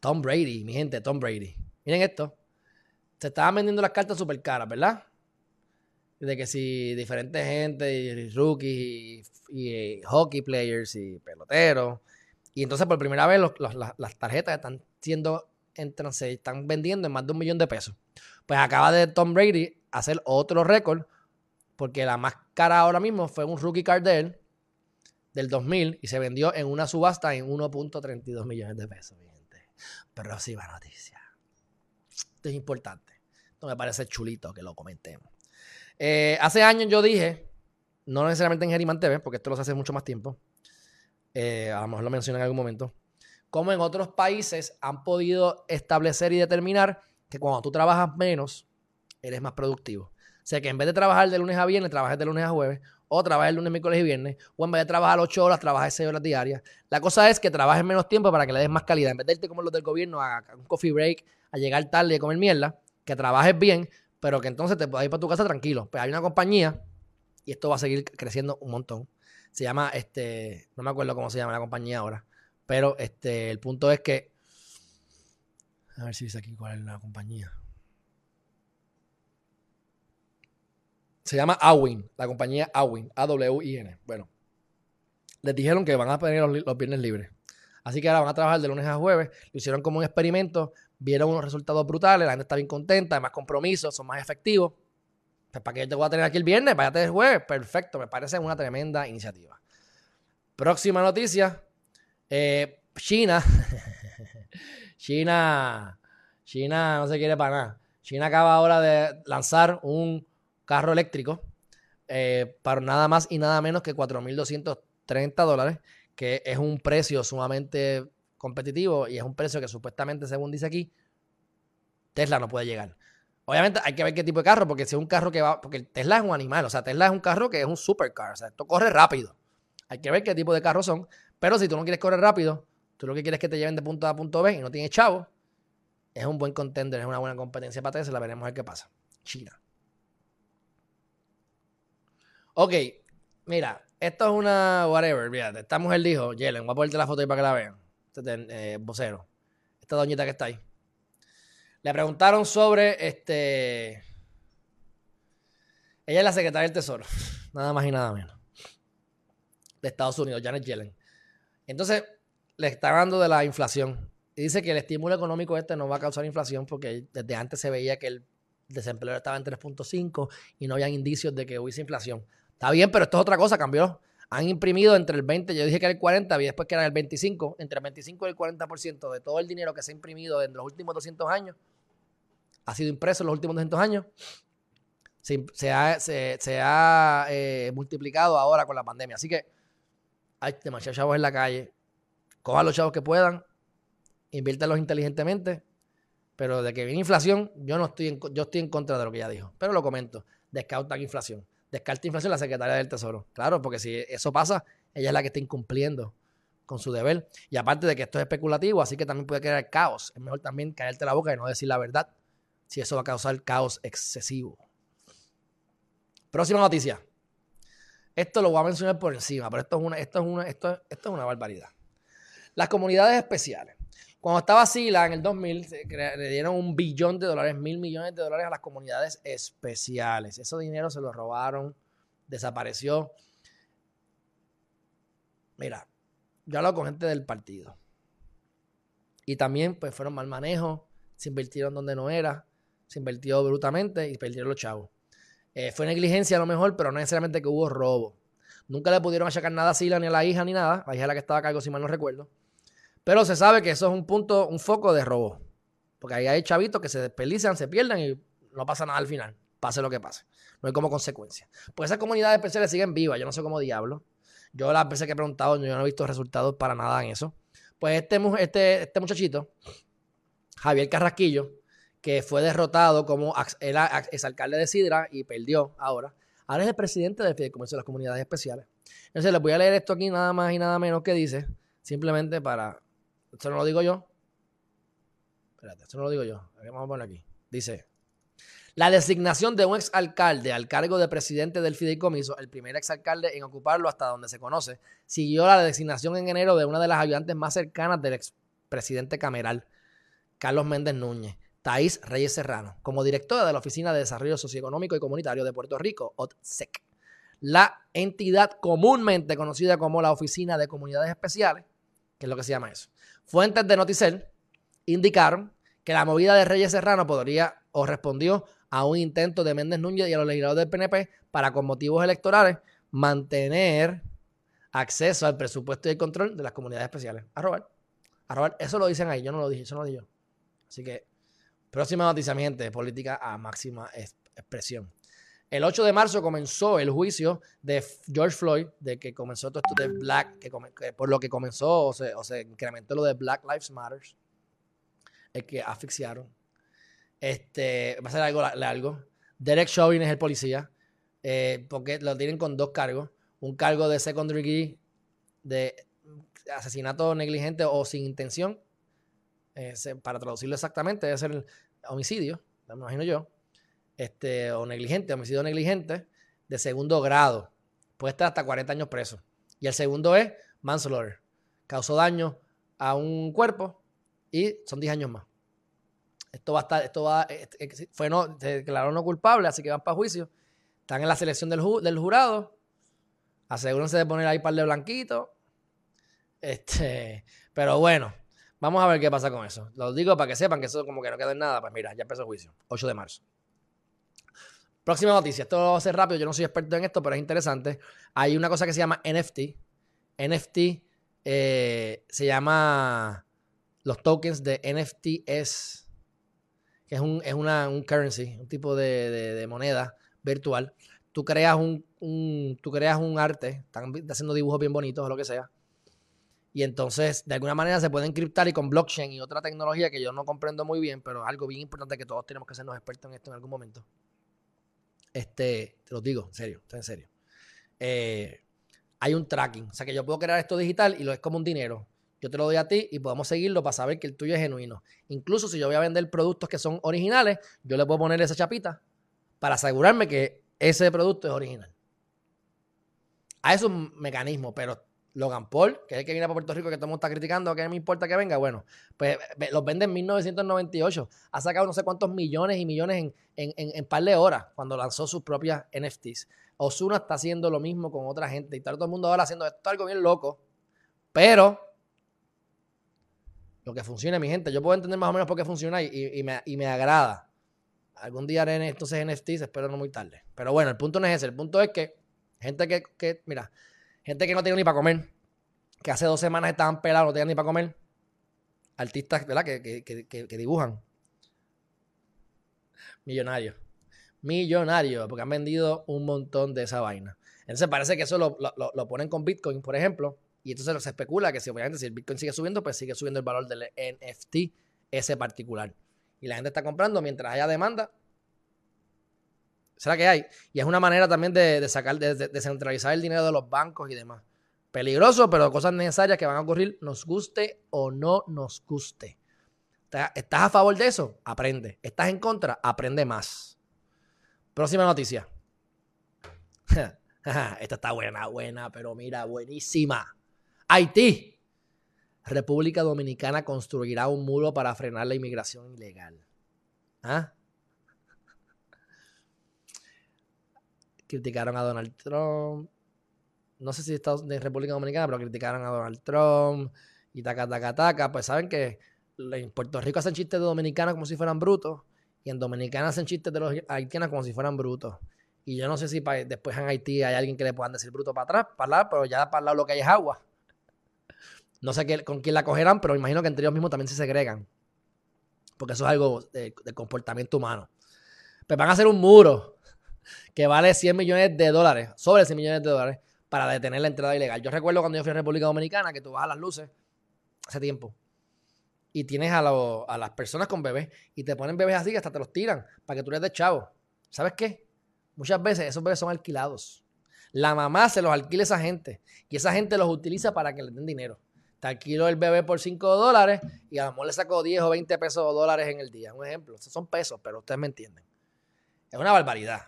Tom Brady, mi gente, Tom Brady. Miren esto. Se estaban vendiendo las cartas súper caras, ¿verdad? De que si diferentes gente, y rookies, y, eh, hockey players, y peloteros. Y entonces por primera vez las, tarjetas están siendo, entran, están vendiendo en más de un millón de pesos. Pues acaba de Tom Brady hacer otro récord, porque la más cara ahora mismo fue un rookie card de él, del 2000 y se vendió en una subasta en 1.32 millones de pesos, mi gente. Próxima noticia es importante. Esto me parece chulito que lo comentemos. Eh, hace años yo dije, no necesariamente en Geriman TV, porque esto lo hace mucho más tiempo, eh, a lo mejor lo mencioné en algún momento, como en otros países han podido establecer y determinar que cuando tú trabajas menos, eres más productivo. O sea que en vez de trabajar de lunes a viernes, trabajes de lunes a jueves, o trabajes lunes, miércoles y viernes, o en vez de trabajar 8 horas, trabajes 6 horas diarias. La cosa es que trabajes menos tiempo para que le des más calidad. En vez de irte como los del gobierno a un coffee break, a llegar tarde y a comer mierda, que trabajes bien, pero que entonces te puedas ir para tu casa tranquilo. Pues hay una compañía, y esto va a seguir creciendo un montón. Se llama, este, no me acuerdo cómo se llama la compañía ahora, pero este, el punto es que, a ver si dice aquí cuál es la compañía. Se llama Awin, la compañía Awin, A-W-I-N. Bueno, les dijeron que van a tener los, los, viernes libres. Así que ahora van a trabajar de lunes a jueves. Lo hicieron como un experimento vieron unos resultados brutales, la gente está bien contenta, hay más compromisos, son más efectivos. Pues, ¿Para qué yo te voy a tener aquí el viernes? Váyate el jueves. Perfecto, me parece una tremenda iniciativa. Próxima noticia. Eh, China. China. China no se quiere para nada. China acaba ahora de lanzar un carro eléctrico eh, para nada más y nada menos que 4.230 dólares, que es un precio sumamente competitivo y es un precio que supuestamente, según dice aquí, Tesla no puede llegar. Obviamente hay que ver qué tipo de carro, porque si es un carro que va, porque Tesla es un animal, o sea, Tesla es un carro que es un supercar, o sea, esto corre rápido. Hay que ver qué tipo de carros son, pero si tú no quieres correr rápido, tú lo que quieres es que te lleven de punto A punto B y no tienes chavo, es un buen contender, es una buena competencia para Tesla, veremos a ver qué pasa. China. Ok, mira, esto es una whatever, fíjate, esta mujer dijo, Jelen, voy a ponerte la foto ahí para que la vean, este eh, vocero, esta doñita que está ahí. Le preguntaron sobre este. Ella es la secretaria del Tesoro, nada más y nada menos. De Estados Unidos, Janet Yellen. Entonces, le está hablando de la inflación. Y dice que el estímulo económico este no va a causar inflación porque desde antes se veía que el desempleo estaba en 3.5 y no habían indicios de que hubiese inflación. Está bien, pero esto es otra cosa, cambió. Han imprimido entre el 20, yo dije que era el 40, y después que era el 25, entre el 25 y el 40% de todo el dinero que se ha imprimido en los últimos 200 años ha sido impreso en los últimos 200 años, se, ha, eh, multiplicado ahora con la pandemia. Así que hay demasiados chavos en la calle. Cojan los chavos que puedan, inviértanlos inteligentemente, pero de que viene inflación, yo no estoy en, yo estoy en contra de lo que ella dijo. Pero lo comento, descarta inflación. Descarta inflación la secretaria del Tesoro. Claro, porque si eso pasa, ella es la que está incumpliendo con su deber. Y aparte de que esto es especulativo, así que también puede crear caos. Es mejor también caerte la boca y no decir la verdad si eso va a causar caos excesivo. Próxima noticia. Esto lo voy a mencionar por encima, pero esto es una, esto es una, esto, esto es una barbaridad. Las comunidades especiales. Cuando estaba Sila en el 2000, le dieron un billón de dólares, mil millones de dólares a las comunidades especiales. Ese dinero se lo robaron, desapareció. Mira, yo hablo con gente del partido. Y también, pues, fueron mal manejo, se invirtieron donde no era se invirtió brutalmente y perdieron los chavos. Eh, fue negligencia a lo mejor, pero no necesariamente que hubo robo. Nunca le pudieron achacar nada a Sila ni a la hija ni nada. La hija la que estaba a cargo, si mal no recuerdo. Pero se sabe que eso es un punto, un foco de robo. Porque ahí hay chavitos que se desperdician, se pierden y no pasa nada al final. Pase lo que pase. No hay como consecuencia. Pues esas comunidades especiales siguen vivas. Yo no sé cómo diablo. Yo las veces que he preguntado, yo no he visto resultados para nada en eso. Pues este, este, este muchachito, Javier Carrasquillo, que fue derrotado como exalcalde de Sidra y perdió ahora. Ahora es el presidente del Fideicomiso de las Comunidades Especiales. Entonces les voy a leer esto aquí nada más y nada menos que dice, simplemente para... Esto no lo digo yo. Espérate, esto no lo digo yo. Vamos a poner aquí. Dice, la designación de un exalcalde al cargo de presidente del fideicomiso, el primer exalcalde en ocuparlo hasta donde se conoce, siguió la designación en enero de una de las ayudantes más cercanas del expresidente cameral, Carlos Méndez Núñez. Thais Reyes Serrano, como directora de la Oficina de Desarrollo Socioeconómico y Comunitario de Puerto Rico, OTSEC, la entidad comúnmente conocida como la Oficina de Comunidades Especiales, que es lo que se llama eso. Fuentes de Noticel indicaron que la movida de Reyes Serrano podría o respondió a un intento de Méndez Núñez y a los legisladores del PNP para, con motivos electorales, mantener acceso al presupuesto y el control de las comunidades especiales. A robar. A robar. Eso lo dicen ahí, yo no lo dije, eso no lo dije yo. Así que Próxima noticia, mi gente, política a máxima expresión. El 8 de marzo comenzó el juicio de George Floyd, de que comenzó todo esto de Black, que, por lo que comenzó o se, incrementó lo de Black Lives Matter, el que asfixiaron. Este, va a ser algo largo. Derek Chauvin es el policía, eh, porque lo tienen con dos cargos. Un cargo de secondary degree de asesinato negligente o sin intención, eh, para traducirlo exactamente, debe ser homicidio, me imagino yo, este, o negligente, homicidio negligente, de segundo grado. Puede estar hasta 40 años preso. Y el segundo es manslaughter. Causó daño a un cuerpo y son 10 años más. Esto va a estar, esto va, fue no, se declaró no culpable, así que van para juicio. Están en la selección del, del jurado. Asegúrense de poner ahí par de blanquitos. Este, pero bueno, Vamos a ver qué pasa con eso. Lo digo para que sepan que eso como que no queda en nada. Pues mira, ya empezó el juicio. 8 de marzo. Próxima noticia. Esto va a ser rápido. Yo no soy experto en esto, pero es interesante. Hay una cosa que se llama NFT. NFT eh, se llama los tokens de NFTs. que es, un, una, un currency, un tipo de, moneda virtual. Tú creas un, tú creas un arte, están haciendo dibujos bien bonitos o lo que sea. Y entonces, de alguna manera se puede encriptar y con blockchain y otra tecnología que yo no comprendo muy bien, pero algo bien importante que todos tenemos que hacernos expertos en esto en algún momento. Este, te lo digo, en serio, en serio. Eh, hay un tracking. O sea que yo puedo crear esto digital y lo es como un dinero. Yo te lo doy a ti y podemos seguirlo para saber que el tuyo es genuino. Incluso si yo voy a vender productos que son originales, yo le puedo poner esa chapita para asegurarme que ese producto es original. A eso es un mecanismo, pero Logan Paul, que es el que viene a Puerto Rico, que todo el mundo está criticando, que no me importa que venga, bueno, pues los vende en 1998. Ha sacado no sé cuántos millones y millones en, en, en, par de horas cuando lanzó sus propias NFTs. Osuna está haciendo lo mismo con otra gente y está todo el mundo ahora haciendo esto algo bien loco. Pero lo que funciona, mi gente, yo puedo entender más o menos por qué funciona y, me, agrada. Algún día haré entonces NFTs, espero no muy tarde. Pero bueno, el punto no es ese. El punto es que gente que, mira, gente que no tiene ni para comer, que hace dos semanas estaban pelados, no tenían ni para comer. Artistas, ¿verdad? Que, que dibujan. Millonarios millonarios porque han vendido un montón de esa vaina. Entonces parece que eso lo, ponen con Bitcoin, por ejemplo, y entonces se especula que si obviamente si el Bitcoin sigue subiendo, pues sigue subiendo el valor del NFT ese particular. Y la gente está comprando mientras haya demanda. ¿Será que hay? Y es una manera también de, sacar, de, descentralizar el dinero de los bancos y demás. Peligroso, pero cosas necesarias que van a ocurrir, nos guste o no nos guste. ¿Estás a favor de eso? Aprende. ¿Estás en contra? Aprende más. Próxima noticia. Esta está buena, buena, pero mira, buenísima. Haití. República Dominicana construirá un muro para frenar la inmigración ilegal. ¿Ah? Criticaron a Donald Trump. No sé si está de República Dominicana, pero criticaron a Donald Trump y taca, taca, taca. Pues saben que en Puerto Rico hacen chistes de dominicanos como si fueran brutos. Y en Dominicana hacen chistes de los haitianos como si fueran brutos. Y yo no sé si después en Haití hay alguien que le puedan decir bruto para atrás, para lado, pero ya para lado lo que hay es agua. No sé qué, con quién la cogerán, pero imagino que entre ellos mismos también se segregan. Porque eso es algo de, comportamiento humano. Pues van a hacer un muro que vale 100 millones de dólares, sobre 100 millones de dólares, para detener la entrada ilegal. Yo recuerdo cuando yo fui a República Dominicana que tú vas a las luces hace tiempo y tienes a, a, las personas con bebés y te ponen bebés así hasta te los tiran para que tú les des chavo. ¿Sabes qué? Muchas veces esos bebés son alquilados. La mamá se los alquila a esa gente y esa gente los utiliza para que le den dinero. Te alquilo el bebé por 5 dólares y a lo mejor le saco 10 o 20 pesos dólares en el día. Un ejemplo. son pesos, pero ustedes me entienden. Es una barbaridad.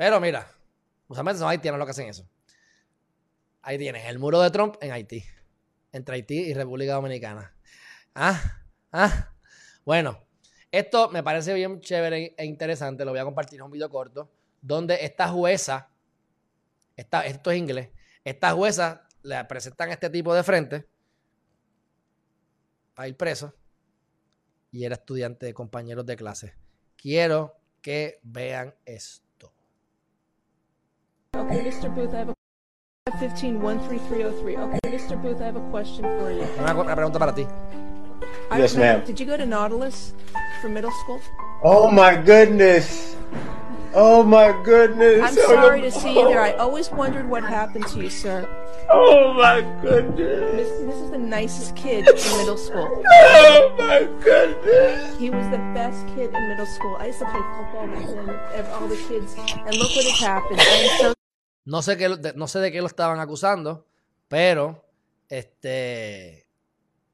Pero mira, usualmente son haitianos los que hacen eso. Ahí tienes el muro de Trump en Haití. Entre Haití y República Dominicana. Ah, ah. Bueno, esto me parece bien chévere e interesante. Lo voy a compartir en un video corto. Donde esta jueza, esta, esto es inglés, esta jueza le presentan este tipo de frente para ir preso y era estudiante de compañeros de clase. Quiero que vean esto. Okay, Mr. Booth, I have a 15 13303. Okay, Mr. Booth, I have a question for you. una pregunta para ti. yes, ma'am. Did you go to Nautilus for middle school? Oh my goodness. Oh my goodness. I'm sorry to see you there. I always wondered what happened to you, sir. Oh my goodness. This, this is the nicest kid in middle school. Oh my goodness. He was the best kid in middle school. I used to play football with him, all the kids, and look what has happened. So no sé qué, no sé de qué lo estaban acusando, pero este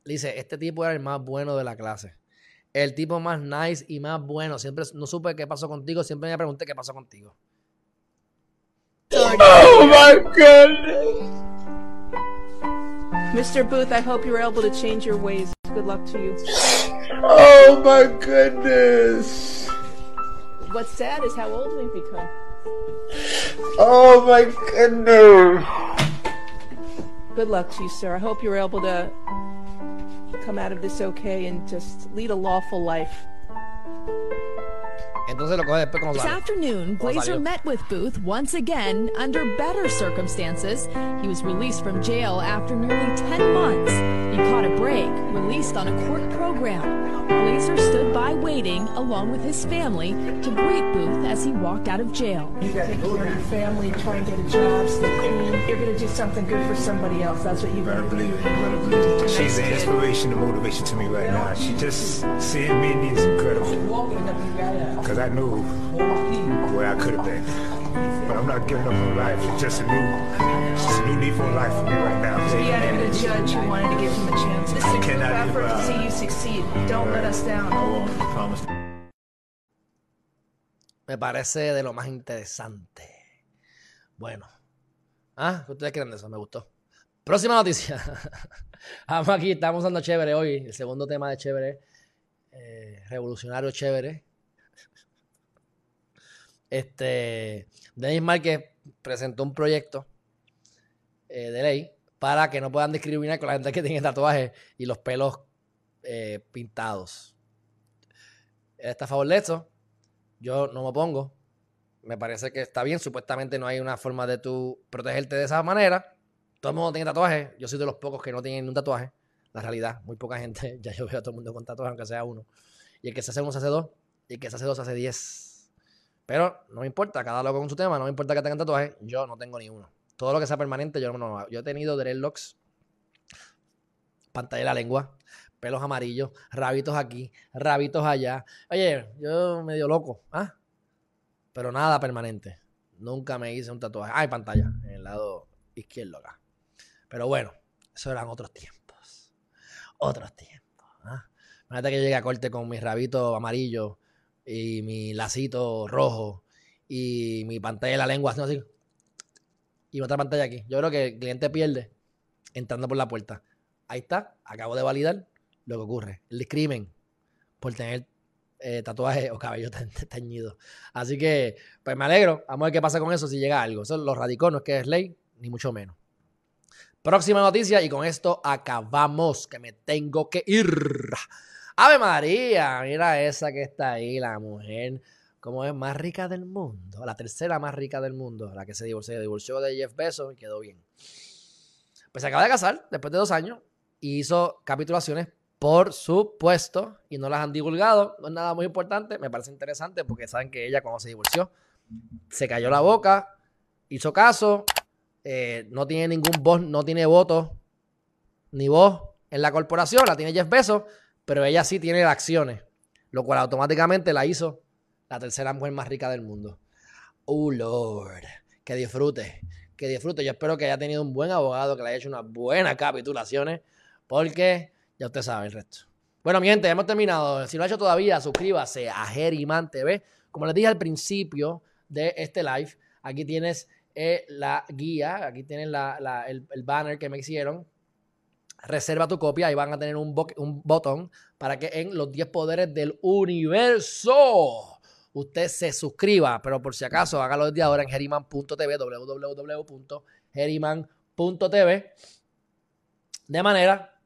dice, este tipo era el más bueno de la clase. El tipo más nice y más bueno. Siempre no supe qué pasó contigo, siempre me pregunté qué pasó contigo. Oh my goodness. Mr. Booth, I hope you're able to change your ways. Good luck to you. Oh my goodness. What's sad is how old we've become. Oh my goodness. Good luck to you, sir. I hope you're able to come out of this okay and just lead a lawful life. Entonces lo coge después como This sale. afternoon, Como Glazer met with Booth once again under better circumstances. He was released from jail after nearly 10 months. He caught a break, released on a court program. Glazer stood by waiting, along with his family, to greet Booth as he walked out of jail. You got to take care of your family, try and get a job, stay clean. You're going to do something good for somebody else. That's what you Better better believe it. Better believe it. She's an inspiration and motivation to me right now. She just seeing me me is incredible. Because I knew where I could have been. But I'm not giving up on life. It's just a new, just a new leaf on life for me right now. He had a good judge who wanted to give him a chance. This is a group cannot give effort to up. see you succeed. Don't let us I down. won't. I promise. Me parece de lo más interesante. Bueno. Ah, ¿qué ustedes creen de eso? Me gustó. Próxima noticia. Vamos aquí, estamos dando chévere hoy. El segundo tema de chévere. eh, revolucionario chévere. Este. Denis Márquez presentó un proyecto eh, de ley para que no puedan discriminar con la gente que tiene tatuajes y los pelos eh, pintados. Está a favor de eso. Yo no me opongo. Me parece que está bien. Supuestamente no hay una forma de tú protegerte de esa manera. Todo el mundo tiene tatuajes. Yo soy de los pocos que no tienen un tatuaje. La realidad, muy poca gente. Ya yo veo a todo el mundo con tatuajes, aunque sea uno. Y el que se hace uno se hace dos. Y el que se hace dos se hace diez. Pero no me importa, cada loco con su tema. No me importa que tengan tatuajes. Yo no tengo ni uno. Todo lo que sea permanente, yo no lo hago. Yo he tenido dreadlocks, pantalla de la lengua, pelos amarillos, rabitos aquí, rabitos allá. Oye, yo medio loco, ¿ah? Pero nada permanente. Nunca me hice un tatuaje. Ah, hay pantalla en el lado izquierdo acá. Pero bueno, eso eran otros tiempos. Otros tiempos. ¿ah? Imagínate que llegue a corte con mi rabito amarillo y mi lacito rojo y mi pantalla de la lengua así. Y otra pantalla aquí. Yo creo que el cliente pierde entrando por la puerta. Ahí está. Acabo de validar lo que ocurre. El discrimen por tener eh, tatuaje o cabello te- te- teñido. Así que, pues me alegro. Vamos a ver qué pasa con eso si llega algo. Eso lo radicó, no es que es ley, ni mucho menos. Próxima noticia y con esto acabamos, que me tengo que ir. Ave María, mira esa que está ahí, la mujer, como es más rica del mundo, la tercera más rica del mundo, la que se divorció, divorció de Jeff Bezos y quedó bien. Pues se acaba de casar después de dos años y hizo capitulaciones, por supuesto, y no las han divulgado. No es nada muy importante, me parece interesante porque saben que ella cuando se divorció se cayó la boca, hizo caso, eh, no tiene ningún voz, no tiene voto ni voz en la corporación, la tiene Jeff Bezos, pero ella sí tiene acciones, lo cual automáticamente la hizo la tercera mujer más rica del mundo. Oh Lord, que disfrute, que disfrute. Yo espero que haya tenido un buen abogado, que le haya hecho unas buenas capitulaciones, porque ya usted sabe el resto. Bueno, mi gente, hemos terminado. Si no lo ha hecho todavía, suscríbase a Geriman TV. Como les dije al principio de este live, aquí tienes eh, la guía, aquí tienes la- el banner que me hicieron. Reserva tu copia y van a tener un botón para que en los 10 poderes del universo usted se suscriba, pero por si acaso hágalo desde ahora en geriman.tv, www.geriman.tv, de manera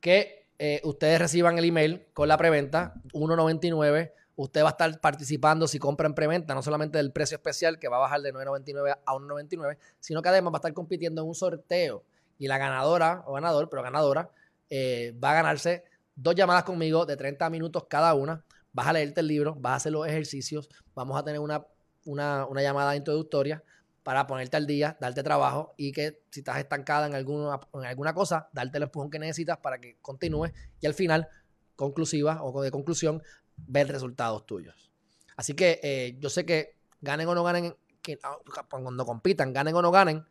que eh, ustedes reciban el email con la preventa 1.99. Usted va a estar participando si compra en preventa, no solamente del precio especial que va a bajar de 9.99 a 1.99, sino que además va a estar compitiendo en un sorteo y la ganadora o ganador, pero ganadora, eh, va a ganarse dos llamadas conmigo de 30 minutos cada una. Vas a leerte el libro, vas a hacer los ejercicios, vamos a tener una, una, una llamada introductoria para ponerte al día, darte trabajo y que si estás estancada en alguna, en alguna cosa, darte el empujón que necesitas para que continúes y al final, conclusiva o de conclusión, ver resultados tuyos. Así que eh, yo sé que ganen o no ganen, ah, cuando compitan, ganen o no ganen,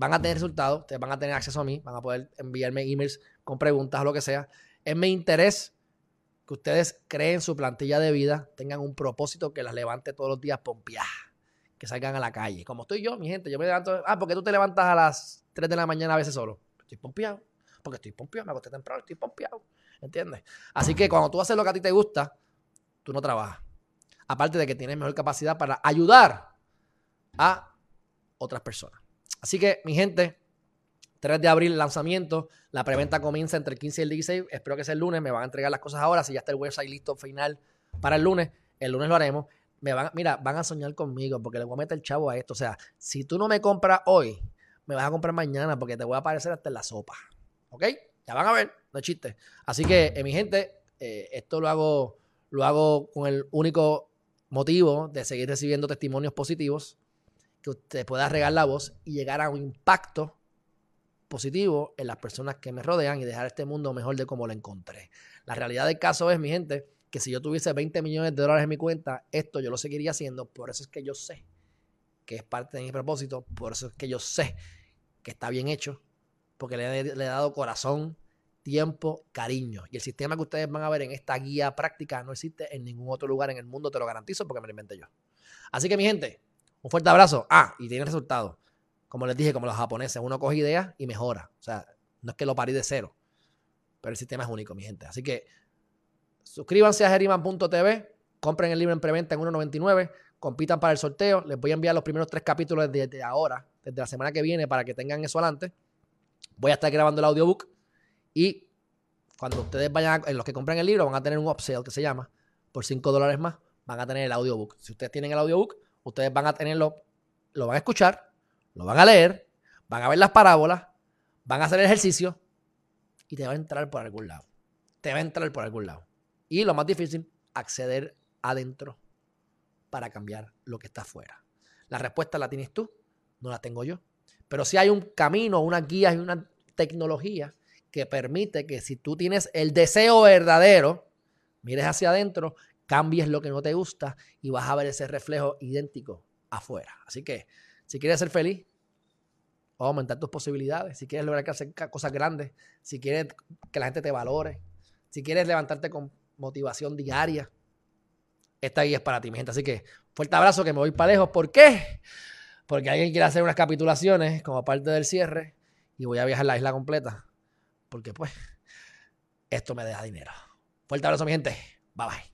van a tener resultados, ustedes van a tener acceso a mí, van a poder enviarme emails con preguntas o lo que sea. Es mi interés que ustedes creen su plantilla de vida, tengan un propósito que las levante todos los días pompeadas, que salgan a la calle. Como estoy yo, mi gente, yo me levanto, ah, porque tú te levantas a las 3 de la mañana a veces solo. Estoy pompeado, porque estoy pompeado, me acosté temprano, estoy pompeado, ¿entiendes? Así que cuando tú haces lo que a ti te gusta, tú no trabajas. Aparte de que tienes mejor capacidad para ayudar a otras personas. Así que, mi gente, 3 de abril lanzamiento. La preventa comienza entre el 15 y el 16. Espero que sea el lunes. Me van a entregar las cosas ahora. Si ya está el website listo final para el lunes, el lunes lo haremos. me van, mira, van a soñar conmigo porque le voy a meter el chavo a esto. O sea, si tú no me compras hoy, me vas a comprar mañana porque te voy a aparecer hasta en la sopa. ¿Ok? Ya van a ver, no es chiste. Así que, eh, mi gente, eh, esto lo hago, lo hago con el único motivo de seguir recibiendo testimonios positivos, que usted pueda regar la voz y llegar a un impacto positivo en las personas que me rodean y dejar este mundo mejor de como lo encontré. La realidad del caso es, mi gente, que si yo tuviese 20 millones de dólares en mi cuenta, esto yo lo seguiría haciendo. Por eso es que yo sé que es parte de mi propósito. Por eso es que yo sé que está bien hecho. Porque le, le he dado corazón, tiempo, cariño. Y el sistema que ustedes van a ver en esta guía práctica no existe en ningún otro lugar en el mundo, te lo garantizo, porque me lo inventé yo. Así que, mi gente, un fuerte abrazo. Ah, y tiene resultados. Como les dije, como los japoneses, uno coge ideas y mejora. O sea, no es que lo parí de cero. Pero el sistema es único, mi gente. Así que suscríbanse a geriman.tv, compren el libro en preventa en 1.99, compitan para el sorteo. Les voy a enviar los primeros tres capítulos desde ahora, desde la semana que viene, para que tengan eso adelante. Voy a estar grabando el audiobook y cuando ustedes vayan, en los que compren el libro, van a tener un upsell que se llama, por 5 dólares más, van a tener el audiobook. Si ustedes tienen el audiobook, ustedes van a tenerlo, lo van a escuchar, lo van a leer, van a ver las parábolas, van a hacer ejercicio y te va a entrar por algún lado. Te va a entrar por algún lado. Y lo más difícil, acceder adentro para cambiar lo que está afuera. La respuesta la tienes tú, no la tengo yo. Pero sí hay un camino, unas guías y una tecnología que permite que si tú tienes el deseo verdadero, mires hacia adentro, cambies lo que no te gusta y vas a ver ese reflejo idéntico afuera. Así que si quieres ser feliz, aumentar tus posibilidades, si quieres lograr que hacer cosas grandes, si quieres que la gente te valore, si quieres levantarte con motivación diaria, esta guía es para ti, mi gente. Así que fuerte abrazo que me voy para lejos. ¿Por qué? Porque alguien quiere hacer unas capitulaciones como parte del cierre y voy a viajar la isla completa. Porque pues esto me deja dinero. Fuerte abrazo, mi gente. Bye bye.